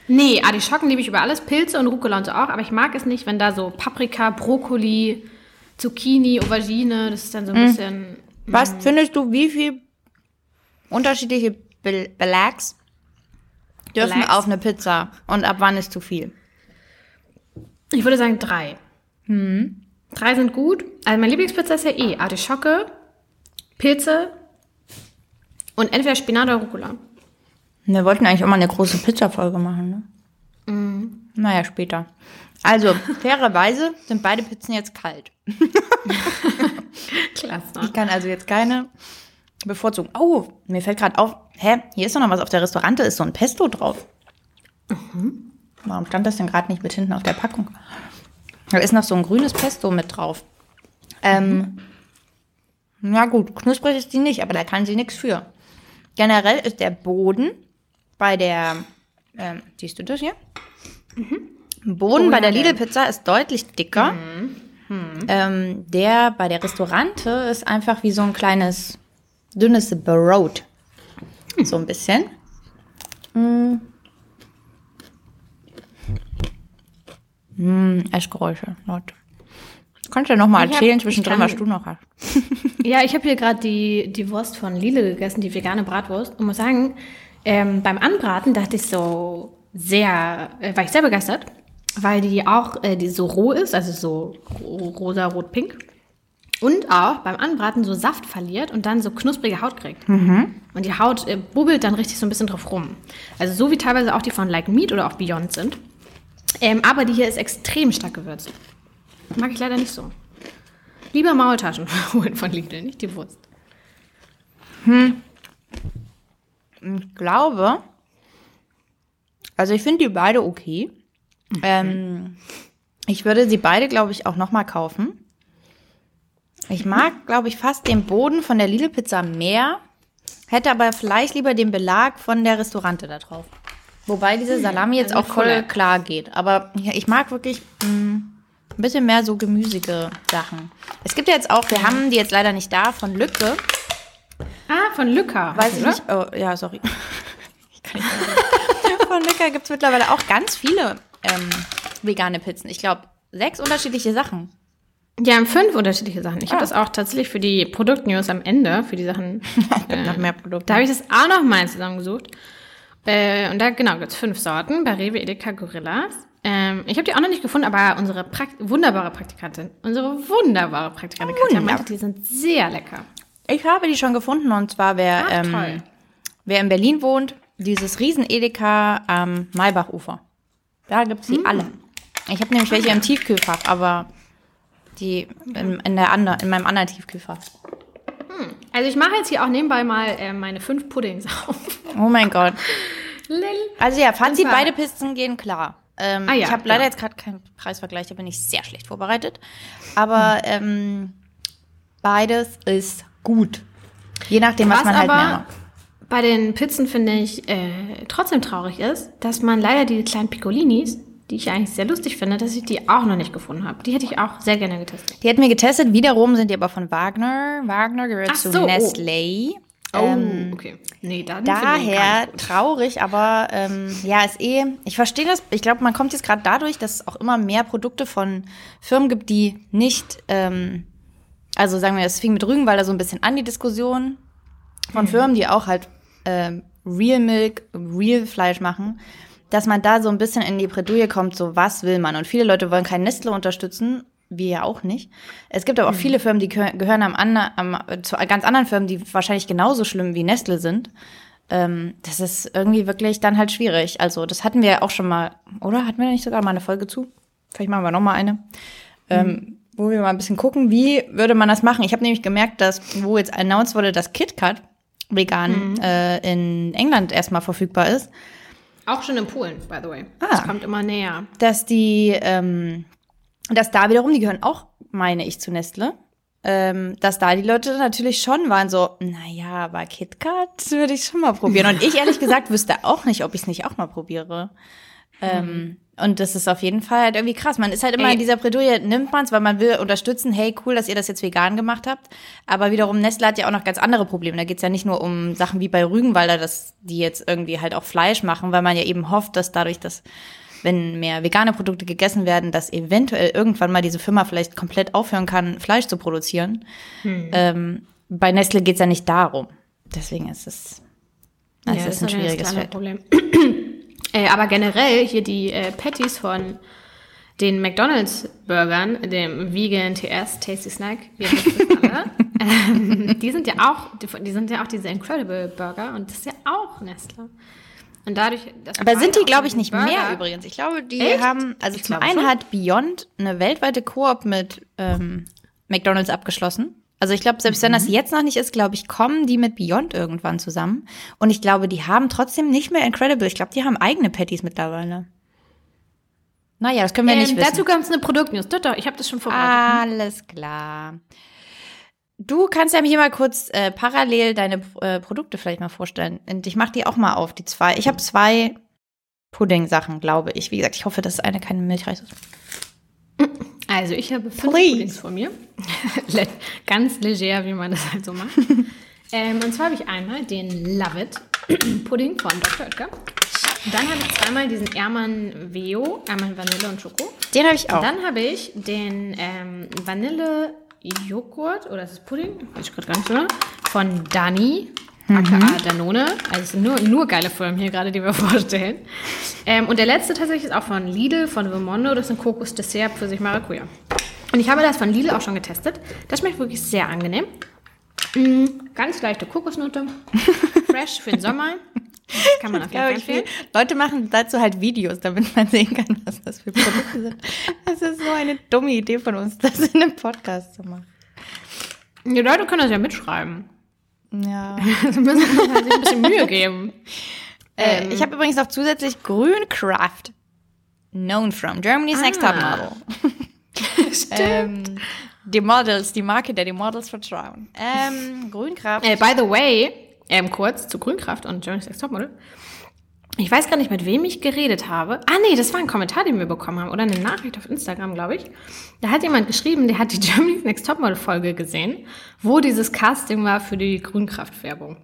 Nee, Artischocken liebe ich über alles, Pilze und Rucola und so auch, aber ich mag es nicht, wenn da so Paprika, Brokkoli, Zucchini, Aubergine, das ist dann so ein bisschen. Was findest du, wie viel unterschiedliche Bel Belags dürfen Belags? auf eine Pizza und ab wann ist zu viel? Ich würde sagen drei. Drei sind gut. Also meine Lieblingspizza ist ja eh Artischocke, Pilze und entweder Spinat oder Rucola. Wir wollten eigentlich immer eine große Pizza-Folge machen, ne? Mhm. Naja, später. Also, fairerweise sind beide Pizzen jetzt kalt. Klasse. Ich kann also jetzt keine bevorzugen. Oh, mir fällt gerade auf, hä, hier ist doch noch was auf der Restaurante, ist so ein Pesto drauf. Warum stand das denn gerade nicht mit hinten auf der Packung? Da ist noch so ein grünes Pesto mit drauf. Ähm, na gut, knusprig ist die nicht, aber da kann sie nichts für. Generell ist der Boden bei der, ähm, siehst du das hier? Boden Oh, bei der Lidl-Pizza ist deutlich dicker. Ähm, der bei der Restaurante ist einfach wie so ein kleines, dünnes Brot. So ein bisschen. Mm. Mm, Essgeräusche, Leute. Kannst du ja noch mal Ich hab- erzählen ich zwischendrin, kann- was du noch hast. Ja, ich habe hier gerade die, die Wurst von Lidl gegessen, die vegane Bratwurst. Und muss sagen, ähm, beim Anbraten dachte ich so sehr, äh, war ich sehr begeistert, weil die auch äh, die so roh ist, also so ro- rosa, rot, pink. Und auch beim Anbraten so Saft verliert und dann so knusprige Haut kriegt. Und die Haut äh, bubbelt dann richtig so ein bisschen drauf rum. Also so wie teilweise auch die von Like Meat oder auch Beyond sind. Ähm, aber die hier ist extrem stark gewürzt. Mag ich leider nicht so. Lieber Maultaschen holen von Lidl, nicht die Wurst. Ich glaube, also ich finde die beide okay. Ähm, ich würde sie beide, glaube ich, auch noch mal kaufen. Ich mag, glaube ich, fast den Boden von der Lidl-Pizza mehr, hätte aber vielleicht lieber den Belag von der Restaurante da drauf. Wobei diese Salami jetzt also auch voll voller. klar geht. Aber ich mag wirklich mh, ein bisschen mehr so gemüsige Sachen. Es gibt ja jetzt auch, wir haben die jetzt leider nicht da, von Lücke. Ah, von Lücker. Weiß ich nicht. Oh, ja, sorry. Ich kann nicht. Von Lücker gibt es mittlerweile auch ganz viele ähm, vegane Pizzen. Ich glaube, sechs unterschiedliche Sachen. Die haben fünf unterschiedliche Sachen. Ich Ah. habe das auch tatsächlich für die Produktnews am Ende, für die Sachen. äh, Noch mehr Produkte. Da habe ich das auch noch mal zusammengesucht. Äh, und da, genau, gibt es fünf Sorten bei Rewe, Edeka, Gorillas. Ähm, ich habe die auch noch nicht gefunden, aber unsere Prakt wunderbare Praktikantin, unsere wunderbare Praktikantin Katja Wunder- meinte, die sind sehr lecker. Ich habe die schon gefunden und zwar wer, Ach, ähm, wer in Berlin wohnt, dieses Riesen-Edeka am Maybachufer. Da gibt es die alle. Ich habe nämlich welche im Tiefkühlfach, aber die in, in, der andre, in meinem anderen Tiefkühlfach. Also ich mache jetzt hier auch nebenbei mal äh, meine fünf Puddings auf. Oh mein Gott. Lil. Also ja, Fazit, beide Pizzen gehen klar. Ähm, Ah ja, ich habe leider genau. jetzt gerade keinen Preisvergleich, da bin ich sehr schlecht vorbereitet. Aber ähm, beides ist gut. Je nachdem, was, Was man halt aber mehr mag. Bei den Pizzen finde ich äh, trotzdem traurig ist, dass man leider die kleinen Piccolinis, die ich eigentlich sehr lustig finde, dass ich die auch noch nicht gefunden habe. Die hätte ich auch sehr gerne getestet. Die hätten wir getestet. Wiederum sind die aber von Wagner. Wagner gehört Ach zu so, oh. Nestlé. Ähm, okay. Nee, dann Daher traurig, aber ähm, ja, ist eh. Ich verstehe das. Ich glaube, man kommt jetzt gerade dadurch, dass es auch immer mehr Produkte von Firmen gibt, die nicht, ähm, also sagen wir, es fing mit Rügenwalder so ein bisschen an, die Diskussion von Firmen, die auch halt ähm, Real Milk, Real Fleisch machen, dass man da so ein bisschen in die Bredouille kommt, so was will man. Und viele Leute wollen kein Nestle unterstützen, wir ja auch nicht. Es gibt aber auch viele Firmen, die gehö- gehören am, am, zu ganz anderen Firmen, die wahrscheinlich genauso schlimm wie Nestle sind. Ähm, das ist irgendwie wirklich dann halt schwierig. Also das hatten wir ja auch schon mal, oder? Hatten wir nicht sogar mal eine Folge zu? Vielleicht machen wir noch mal eine. Ähm, wo wir mal ein bisschen gucken, wie würde man das machen. Ich habe nämlich gemerkt, dass, wo jetzt announced wurde, dass KitKat vegan äh, in England erstmal verfügbar ist, Auch schon in Polen, by the way. Ah. Das kommt immer näher. dass die, ähm, dass da wiederum, die gehören auch, meine ich, zu Nestle, ähm, dass da die Leute natürlich schon waren so, naja, aber KitKat würde ich schon mal probieren. Und ich ehrlich gesagt wüsste auch nicht, ob ich es nicht auch mal probiere. Ähm, und das ist auf jeden Fall halt irgendwie krass. Man ist halt immer Ey. in dieser Bredouille, nimmt man es, weil man will unterstützen, hey, cool, dass ihr das jetzt vegan gemacht habt. Aber wiederum, Nestle hat ja auch noch ganz andere Probleme. Da geht's ja nicht nur um Sachen wie bei Rügenwalder, dass die jetzt irgendwie halt auch Fleisch machen, weil man ja eben hofft, dass dadurch, dass wenn mehr vegane Produkte gegessen werden, dass eventuell irgendwann mal diese Firma vielleicht komplett aufhören kann, Fleisch zu produzieren. Ähm, bei Nestle geht's ja nicht darum. Deswegen ist es, es Ja, ist ein schwieriges. Problem. Äh, aber generell hier die äh, Patties von den McDonalds-Burgern, dem Vegan TS, Tasty Snack, wir alle, ähm, die sind ja auch, die, die sind ja auch diese Incredible Burger und das ist ja auch Nestle. Und dadurch, Aber sind die, glaube ich, nicht Burger- mehr übrigens. Ich glaube, die Echt? haben, also Ich zum einen schon. hat Beyond eine weltweite Koop mit ähm, McDonalds abgeschlossen. Also ich glaube, selbst wenn Mhm. das jetzt noch nicht ist, glaube ich, kommen die mit Beyond irgendwann zusammen. Und ich glaube, die haben trotzdem nicht mehr Incredible. Ich glaube, die haben eigene Patties mittlerweile. Naja, das können wir nicht Ähm, wissen. dazu gab es eine Produktnews. Doch, doch, ich habe das schon vorbereitet. Alles klar. Du kannst ja hier mal kurz äh, parallel deine äh, Produkte vielleicht mal vorstellen. Und ich mache die auch mal auf, die zwei. Ich habe zwei Pudding-Sachen, glaube ich. Wie gesagt, ich hoffe, dass eine keine Milchreis ist. Also ich habe fünf Please. Puddings vor mir. Ganz leger, wie man das halt so macht. ähm, und zwar habe ich einmal den Love It Pudding von Dr. Oetker. Dann habe ich zweimal diesen Erman Veo, einmal Vanille und Schoko. Den habe ich auch. dann habe ich den ähm, Vanille Joghurt, oder ist das Pudding? Weiß ich gerade gar nicht genau. Von Dani, aka Danone. Also es sind nur, nur geile Firmen hier gerade, die wir vorstellen. Ähm, und der letzte tatsächlich ist auch von Lidl, von Vimondo. Das ist ein Kokos-Dessert für sich Maracuja. Und ich habe das von Lidl auch schon getestet. Das schmeckt wirklich sehr angenehm. Mm, ganz leichte Kokosnote. Fresh für den Sommer. Das kann man auf jeden Fall empfehlen. Leute machen dazu halt Videos, damit man sehen kann, was das für Produkte sind. Das ist so eine dumme Idee von uns, das in einem Podcast zu machen. Die Leute können das ja mitschreiben. Ja. Sie müssen sich ein bisschen Mühe geben. Äh, ich habe übrigens noch zusätzlich Grünkraft. Known from Germany's Next Top Ah. Model. ähm, die Models, die Marke, der die Models vertrauen. Ähm, Grünkraft. Äh, by the way, ähm, kurz zu Grünkraft und Johnny's Next Topmodel. Ich weiß gar nicht, mit wem ich geredet habe. Ah, nee, das war ein Kommentar, den wir bekommen haben. Oder eine Nachricht auf Instagram, glaube ich. Da hat jemand geschrieben, der hat die Germany's Next Topmodel-Folge gesehen, wo dieses Casting war für die Grünkraft-Werbung.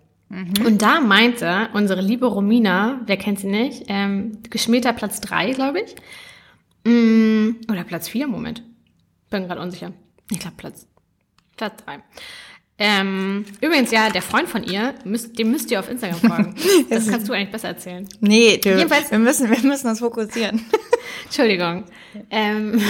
Und da meinte unsere liebe Romina, wer kennt sie nicht, ähm, geschmähter Platz 3, glaube ich. Mm, oder Platz 4, Moment. Bin gerade unsicher. Ich glaube Platz, Platz 3. Ähm, übrigens, ja, der Freund von ihr, müsst, dem müsst ihr auf Instagram folgen. Das kannst du eigentlich besser erzählen. nee, du, Jedenfalls- wir, müssen, wir müssen uns fokussieren. Entschuldigung. Ähm,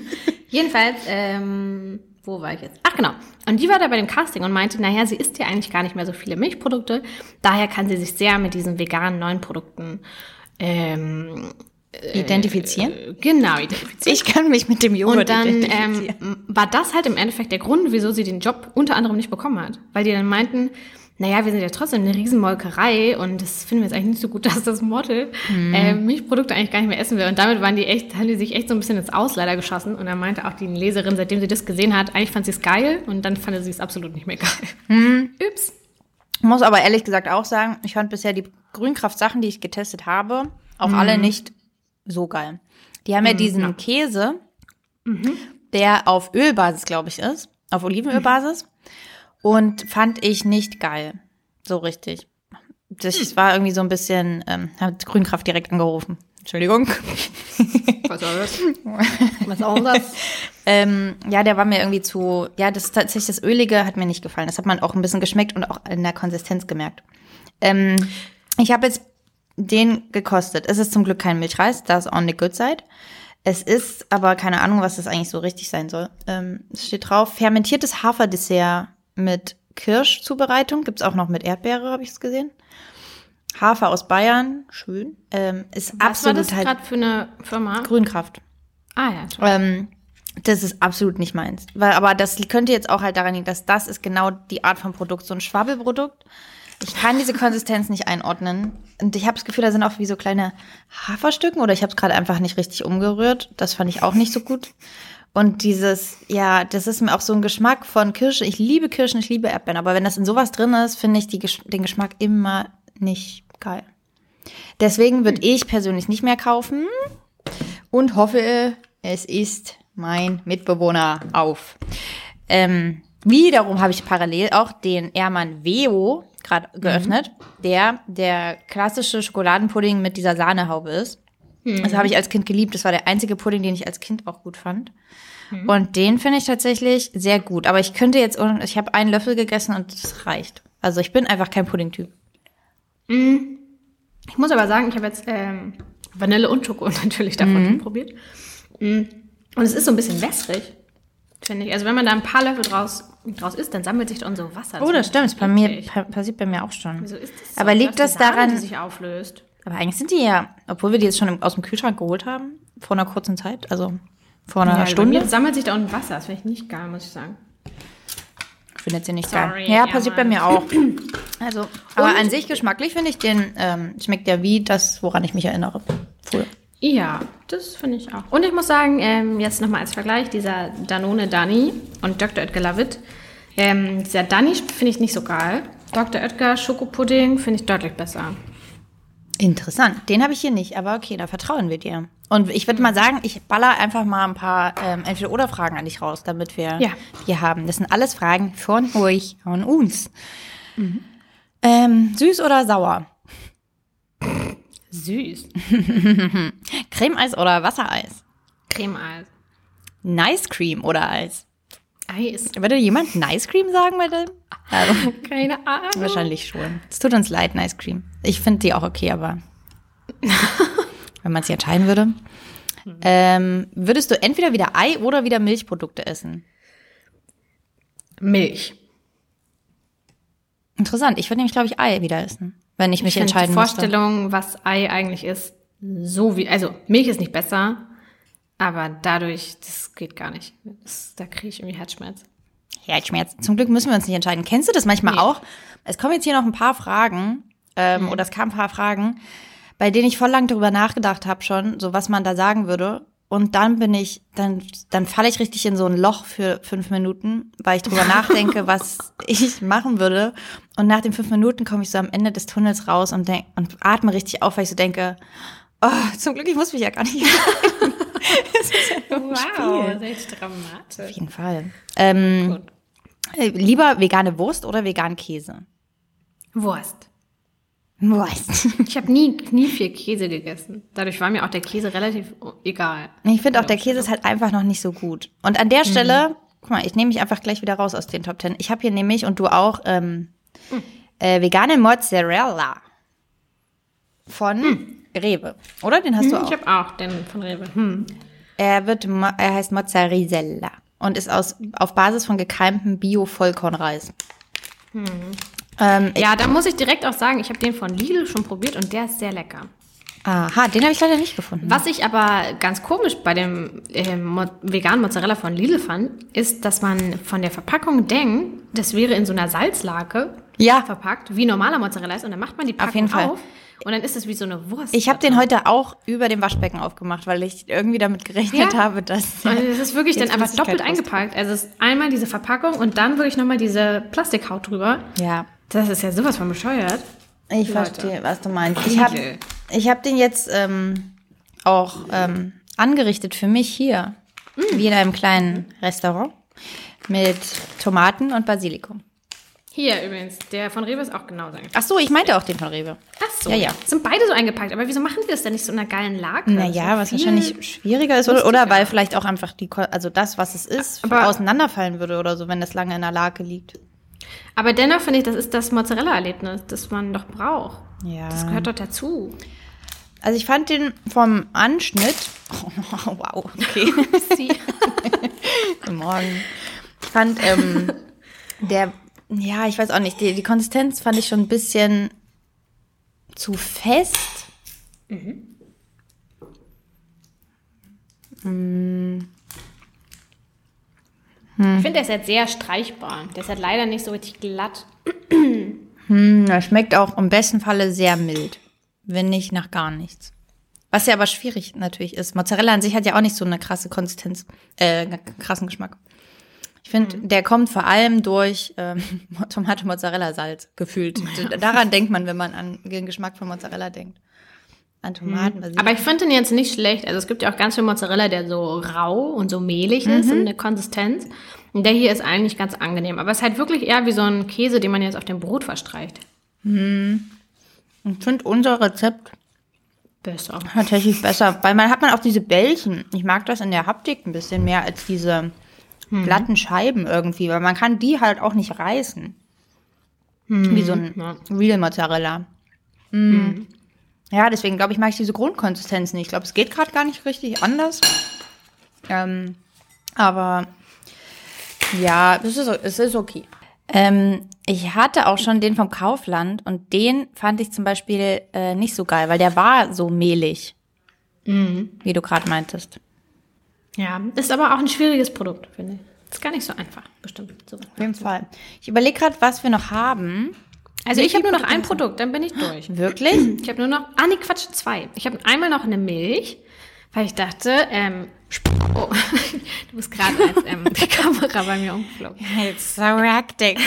jedenfalls, ähm, wo war ich jetzt? Ach genau. Und die war da bei dem Casting und meinte, naja, sie isst ja eigentlich gar nicht mehr so viele Milchprodukte. Daher kann sie sich sehr mit diesen veganen neuen Produkten ähm, Identifizieren? äh, genau identifizieren. Ich kann mich mit dem Joghurt Und dann identifizieren. ähm, war das halt im Endeffekt der Grund, wieso sie den Job unter anderem nicht bekommen hat. Weil die dann meinten, naja, wir sind ja trotzdem eine Riesenmolkerei und das finden wir jetzt eigentlich nicht so gut, dass das Model äh, Milchprodukte eigentlich gar nicht mehr essen will. Und damit waren die echt, haben die sich echt so ein bisschen ins Aus leider geschossen. Und dann meinte auch die Leserin, seitdem sie das gesehen hat, eigentlich fand sie es geil und dann fand sie es absolut nicht mehr geil. Ups. muss aber ehrlich gesagt auch sagen, ich fand bisher die Grünkraft-Sachen, die ich getestet habe, auch alle nicht so geil. Die haben ja diesen Käse, der auf Ölbasis, glaube ich, ist, auf Olivenölbasis. Und fand ich nicht geil. So richtig. Das war irgendwie so ein bisschen, ähm, hat Grünkraft direkt angerufen. Entschuldigung. Was war das? Was auch das? Ähm, ja, der war mir irgendwie zu, ja, das tatsächlich das Ölige hat mir nicht gefallen. Das hat man auch ein bisschen geschmeckt und auch in der Konsistenz gemerkt. Ähm, ich habe jetzt den gekostet. Es ist zum Glück kein Milchreis, das ist on the good side. Es ist aber keine Ahnung, was das eigentlich so richtig sein soll. Ähm, es steht drauf, fermentiertes Haferdessert mit Kirschzubereitung. Gibt's auch noch mit Erdbeere, habe ich es gesehen. Hafer aus Bayern, schön. Ähm, ist Was war absolut das halt gerade für eine Firma? Grünkraft. Ah ja, toll. Ähm, das ist absolut nicht meins. Weil, aber das könnte jetzt auch halt daran liegen, dass das ist genau die Art von Produkt, so ein Schwabbelprodukt. Ich kann diese Konsistenz nicht einordnen. Und ich habe das Gefühl, da sind auch wie so kleine Haferstücken oder ich habe es gerade einfach nicht richtig umgerührt. Das fand ich auch nicht so gut. Und dieses, ja, das ist mir auch so ein Geschmack von Kirsche. Ich liebe Kirschen, ich liebe Erdbeeren. Aber wenn das in sowas drin ist, finde ich die, den Geschmack immer nicht geil. Deswegen würde ich persönlich nicht mehr kaufen und hoffe, es ist mein Mitbewohner auf. Ähm, wiederum habe ich parallel auch den Ermann Veo gerade geöffnet, der der klassische Schokoladenpudding mit dieser Sahnehaube ist. Das habe ich als Kind geliebt. Das war der einzige Pudding, den ich als Kind auch gut fand. Und den finde ich tatsächlich sehr gut. Aber ich könnte jetzt, ich habe einen Löffel gegessen und das reicht. Also ich bin einfach kein Puddingtyp. Ich muss aber sagen, ich habe jetzt ähm, Vanille und Schoko natürlich davon schon probiert. Und es ist so ein bisschen wässrig, finde ich. Also wenn man da ein paar Löffel draus, draus isst, dann sammelt sich da so Wasser. Oh, das stimmt. Das bei mir, pa passiert bei mir auch schon. Wieso ist das so? Aber liegt Das Sahne, daran, die sich auflöst? aber eigentlich sind die ja, obwohl wir die jetzt schon aus dem Kühlschrank geholt haben, vor einer kurzen Zeit, also vor einer Ja, Bei Stunde, mir sammelt sich da unten Wasser. Das finde ich nicht geil, muss ich sagen. findet sie nicht Sorry, geil. Ja, passiert bei Ermann. mir auch. Also, aber an sich geschmacklich finde ich den, ähm, schmeckt ja wie das, woran ich mich erinnere. Früher. Ja, das finde ich auch. Und ich muss sagen, ähm, jetzt nochmal als Vergleich, dieser Danone Dani und Dr. Oetker Lavitt. Ähm, dieser Dani finde ich nicht so geil. Dr. Oetker Schokopudding finde ich deutlich besser. Interessant. Den habe ich hier nicht, aber okay, da vertrauen wir dir. Und ich würde mal sagen, ich baller einfach mal ein paar ähm, Entweder-Oder-Fragen an dich raus, damit wir Ja. die haben. Das sind alles Fragen von euch, von uns. Ähm, süß oder sauer? Süß. Cremeeis oder Wassereis? Cremeeis. Nice Cream oder Eis? Eis. Würde jemand Nice Cream sagen bei dem? Also, Keine Ahnung. wahrscheinlich schon. Es tut uns leid, Nice Cream. Ich finde die auch okay, aber wenn man sich entscheiden würde. Ähm, würdest du entweder wieder Ei oder wieder Milchprodukte essen? Milch. Interessant. Ich würde nämlich, glaube ich, Ei wieder essen, wenn ich mich Ich die entscheiden müsste. Vorstellung, was Ei eigentlich ist, so wie, also Milch ist nicht besser, aber dadurch, das geht gar nicht. Das, da kriege ich irgendwie Herzschmerz. Herzschmerz. Zum Glück müssen wir uns nicht entscheiden. Kennst du das manchmal Nee. auch? Es kommen jetzt hier noch ein paar Fragen, ähm, oder es kamen ein paar Fragen, bei denen ich voll lang darüber nachgedacht habe schon, so was man da sagen würde. Und dann bin ich, dann, dann falle ich richtig in so ein Loch für fünf Minuten, weil ich drüber nachdenke, was ich machen würde. Und nach den fünf Minuten komme ich so am Ende des Tunnels raus und, denk, und atme richtig auf, weil ich so denke, oh, zum Glück, ich muss mich ja gar nicht das ist ja ein Spiel. das ist echt dramatisch. Auf jeden Fall. Ähm, äh, lieber vegane Wurst oder vegan Käse? Wurst. Wurst. Ich habe nie, nie viel Käse gegessen. Dadurch war mir auch der Käse relativ egal. Ich finde auch, der Käse ist halt einfach noch nicht so gut. Und an der Stelle, guck mal, ich nehme mich einfach gleich wieder raus aus den Top Ten. Ich habe hier nämlich, und du auch, ähm, äh, vegane Mozzarella von Rewe. Oder? Den hast du auch. Ich habe auch den von Rewe. Hm. Er wird, er heißt Mozzarella und ist aus, auf Basis von gekeimtem Bio-Vollkornreis. Ähm, Ja, da muss ich direkt auch sagen, ich habe den von Lidl schon probiert und der ist sehr lecker. aha, den habe ich leider nicht gefunden. Was ich aber ganz komisch bei dem ähm, Mo veganen Mozzarella von Lidl fand, ist, dass man von der Verpackung denkt, das wäre in so einer Salzlake Ja. verpackt, wie normaler Mozzarella ist. Und dann macht man die Packung jeden Fall. auf und dann ist es wie so eine Wurst. Ich habe den heute auch über dem Waschbecken aufgemacht, weil ich irgendwie damit gerechnet Ja. habe, dass. Und es ist wirklich dann einfach doppelt eingepackt. Also es ist einmal diese Verpackung und dann wirklich nochmal diese Plastikhaut drüber. Ja, Das ist ja sowas von bescheuert. ich Leute. verstehe, was du meinst. Ich habe ich hab den jetzt ähm, auch ähm, angerichtet für mich hier, wie in einem kleinen Restaurant mit Tomaten und Basilikum. Hier übrigens, der von Rewe ist auch genauso eingepackt. Ach so, ich meinte auch den von Rewe. Ach so. Ja, ja. Sind beide so eingepackt. Aber wieso machen wir das denn nicht so in einer geilen Lage? Naja, So was wahrscheinlich schwieriger ist, oder, oder weil vielleicht auch einfach die, also das, was es ist, auseinanderfallen würde oder so, wenn das lange in der Lage liegt. Aber dennoch finde ich, das ist das Mozzarella-Erlebnis, das man doch braucht. Ja. Das gehört doch dazu. Also ich fand den vom Anschnitt. Oh, wow, okay. Guten Morgen. Ich fand ähm, der, ja, ich weiß auch nicht, die, die Konsistenz fand ich schon ein bisschen zu fest. Ich finde, der ist halt sehr streichbar. Der ist halt leider nicht so richtig glatt. Hm, das schmeckt auch im besten Falle sehr mild. Wenn nicht nach gar nichts. Was ja aber schwierig natürlich ist. Mozzarella an sich hat ja auch nicht so eine krasse Konsistenz, äh, krassen Geschmack. Ich finde, der kommt vor allem durch ähm, Tomate, Mozzarella, Salz gefühlt. Daran denkt man, wenn man an den Geschmack von Mozzarella denkt. An Tomaten. Basilikum. Aber ich finde den jetzt nicht schlecht. Also es gibt ja auch ganz viel Mozzarella, der so rau und so mehlig ist in der Konsistenz. Und der hier ist eigentlich ganz angenehm. Aber es ist halt wirklich eher wie so ein Käse, den man jetzt auf dem Brot verstreicht. Ich finde unser Rezept Besser. tatsächlich besser, weil man hat man auch diese Bällchen. Ich mag das in der Haptik ein bisschen mehr als diese glatten Scheiben irgendwie, weil man kann die halt auch nicht reißen. Wie so ein Ja. Real Mozzarella. Mm. Ja, deswegen glaube ich, mag ich diese Grundkonsistenz nicht. Ich glaube, es geht gerade gar nicht richtig anders. Ähm, aber ja, es ist, es ist okay. Ähm, ich hatte auch schon den vom Kaufland und den fand ich zum Beispiel äh, nicht so geil, weil der war so mehlig, wie du gerade meintest. Ja, ist aber auch ein schwieriges Produkt, finde ich. Ist gar nicht so einfach, bestimmt. sowas. Auf jeden Fall. Ich überlege gerade, was wir noch haben. Also ich habe nur noch ein Produkt, dann bin ich durch. Wirklich? Ich habe nur noch, ah nee, Quatsch, zwei. Ich habe einmal noch eine Milch, weil ich dachte, ähm, oh, du bist gerade als ähm, die Kamera bei mir umgeflogen. It's so hectic.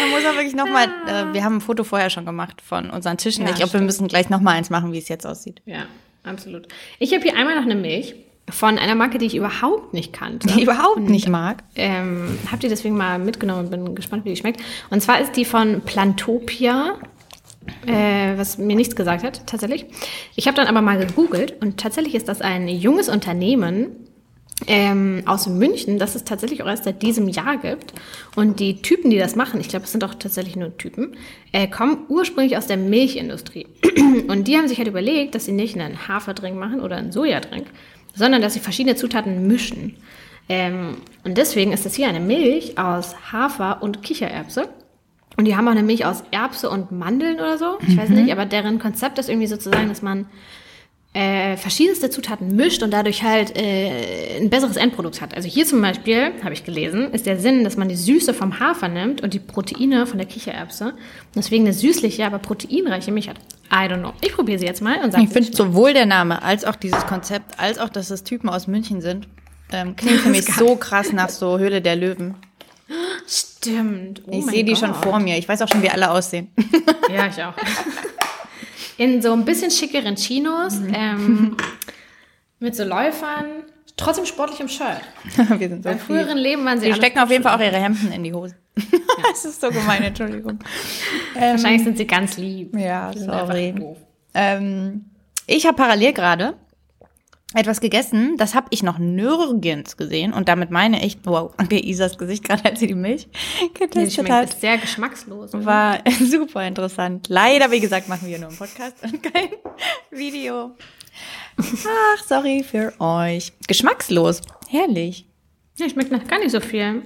Man muss auch wirklich nochmal, äh, wir haben ein Foto vorher schon gemacht von unseren Tischen. Ja, ich glaube, wir müssen gleich nochmal eins machen, wie es jetzt aussieht. Ja, absolut. Ich habe hier einmal noch eine Milch von einer Marke, die ich überhaupt nicht kannte. Die ich überhaupt nicht mag. Ähm, hab die deswegen mal mitgenommen und bin gespannt, wie die schmeckt. Und zwar ist die von Plantopia, äh, was mir nichts gesagt hat, tatsächlich. Ich habe dann aber mal gegoogelt und tatsächlich ist das ein junges Unternehmen ähm, aus München, das es tatsächlich auch erst seit diesem Jahr gibt. Und die Typen, die das machen, ich glaube, es sind auch tatsächlich nur Typen, äh, kommen ursprünglich aus der Milchindustrie. Und die haben sich halt überlegt, dass sie nicht einen Haferdrink machen oder einen Sojadrink, sondern dass sie verschiedene Zutaten mischen. Ähm, und deswegen ist das hier eine Milch aus Hafer und Kichererbse. Und die haben auch eine Milch aus Erbse und Mandeln oder so. Ich weiß nicht, aber deren Konzept ist irgendwie sozusagen, dass man äh, verschiedenste Zutaten mischt und dadurch halt äh, ein besseres Endprodukt hat. Also hier zum Beispiel, habe ich gelesen, ist der Sinn, dass man die Süße vom Hafer nimmt und die Proteine von der Kichererbse. Deswegen eine süßliche, aber proteinreiche Milch hat. I don't know. Ich probiere sie jetzt mal und sage, Ich finde sowohl der Name als auch dieses Konzept, als auch, dass es Typen aus München sind, ähm, klingt für mich so krass nach so Höhle der Löwen. stimmt. Oh ich sehe die schon vor mir. Ich weiß auch schon, wie alle aussehen. Ja, ich auch. In so ein bisschen schickeren Chinos, ähm, mit so Läufern, trotzdem sportlich im Shirt. wir sind so Im früheren Leben waren sie Die stecken auf jeden Fall auch ihre Hemden in die Hose. das ist so gemein, Entschuldigung. Ähm, Wahrscheinlich sind sie ganz lieb. Ja, Die sorry. Ähm, ich habe parallel gerade etwas gegessen, das habe ich noch nirgends gesehen. Und damit meine ich, wow, okay, Isas Gesicht gerade, als sie die Milch Die getestet schmeckt hat, ist sehr geschmackslos. war super interessant. Leider, wie gesagt, machen wir nur einen Podcast und kein Video. Ach, sorry für euch. Geschmackslos. Herrlich. Ja, schmeckt nach gar nicht so viel.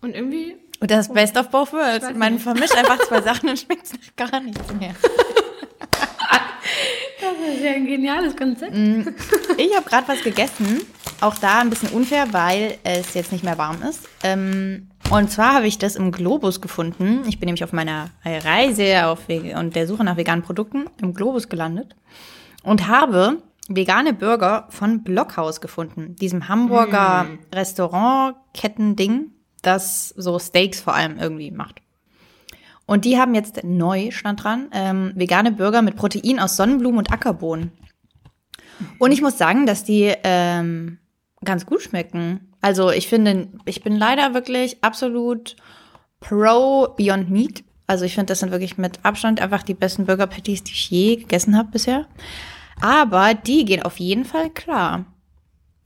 Und irgendwie, Und das Best of both worlds. Man vermischt einfach zwei Sachen und schmeckt nach gar nichts mehr. das ist ja ein geniales Konzept. Ich habe gerade was gegessen. Auch da ein bisschen unfair, weil es jetzt nicht mehr warm ist. Ähm, und zwar habe ich das im Globus gefunden. Ich bin nämlich auf meiner Reise auf und der Suche nach veganen Produkten im Globus gelandet und habe vegane Burger von Blockhaus gefunden. Diesem Hamburger Restaurant-Ketten-Ding, das so Steaks vor allem irgendwie macht. Und die haben jetzt neu, stand dran, ähm, vegane Burger mit Protein aus Sonnenblumen und Ackerbohnen. Und ich muss sagen, dass die ähm, ganz gut schmecken. Also ich finde, ich bin leider wirklich absolut pro Beyond Meat. Also ich finde, das sind wirklich mit Abstand einfach die besten Burger Patties, die ich je gegessen habe bisher. Aber die gehen auf jeden Fall klar.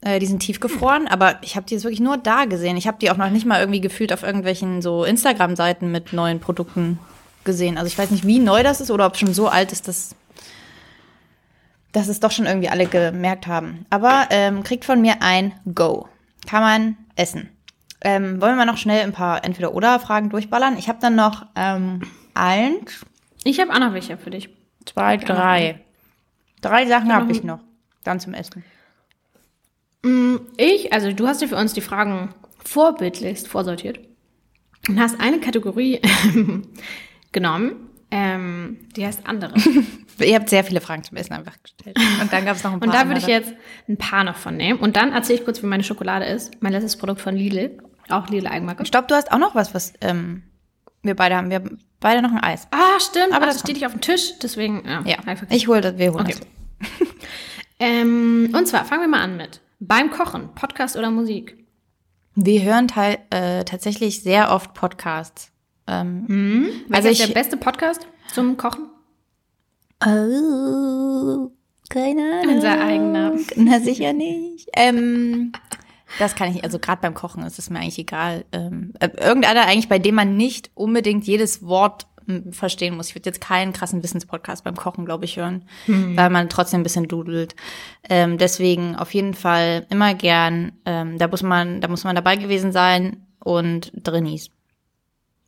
Äh, die sind tiefgefroren, aber ich habe die jetzt wirklich nur da gesehen. Ich habe die auch noch nicht mal irgendwie gefühlt auf irgendwelchen so Instagram-Seiten mit neuen Produkten gesehen. Also ich weiß nicht, wie neu das ist oder ob es schon so alt ist, dass, dass es doch schon irgendwie alle gemerkt haben. Aber ähm, kriegt von mir ein Go. Kann man essen. Ähm, wollen wir mal noch schnell ein paar Entweder-Oder-Fragen durchballern? Ich habe dann noch ähm, eins, Ich habe auch noch welche für dich. zwei, drei. Drei Sachen habe ich noch. Dann zum Essen. Ich, also du hast dir für uns die Fragen vorbildlichst vorsortiert. und hast eine Kategorie genommen, ähm, die heißt andere. Ihr habt sehr viele Fragen zum Essen einfach gestellt. Und dann gab es noch ein paar Und da würde ich jetzt ein paar noch von nehmen. Und dann erzähle ich kurz, wie meine Schokolade ist. Mein letztes Produkt von Lidl. Auch Lidl Eigenmarke. Stopp, du hast auch noch was, was ähm, wir beide haben. Wir haben beide noch ein Eis. Ah, stimmt. Aber Aber das steht nicht auf dem Tisch. Deswegen, ja. Ja, vergessen. ich hole das, wir holen Okay. das. Ähm, und zwar fangen wir mal an mit beim Kochen, Podcast oder Musik. Wir hören äh, tatsächlich sehr oft Podcasts. Ähm, Also Also ist ich- der beste Podcast zum Kochen? Oh, keine Ahnung. Unser eigener. Na, sicher nicht. Ähm, das kann ich, also gerade beim Kochen ist es mir eigentlich egal. Ähm, äh, irgendeiner eigentlich, bei dem man nicht unbedingt jedes Wort verstehen muss. Ich würde jetzt keinen krassen Wissenspodcast beim Kochen, glaube ich, hören, weil man trotzdem ein bisschen dudelt. Ähm, deswegen auf jeden Fall immer gern. Ähm, da muss man, da muss man dabei gewesen sein und Drinnies.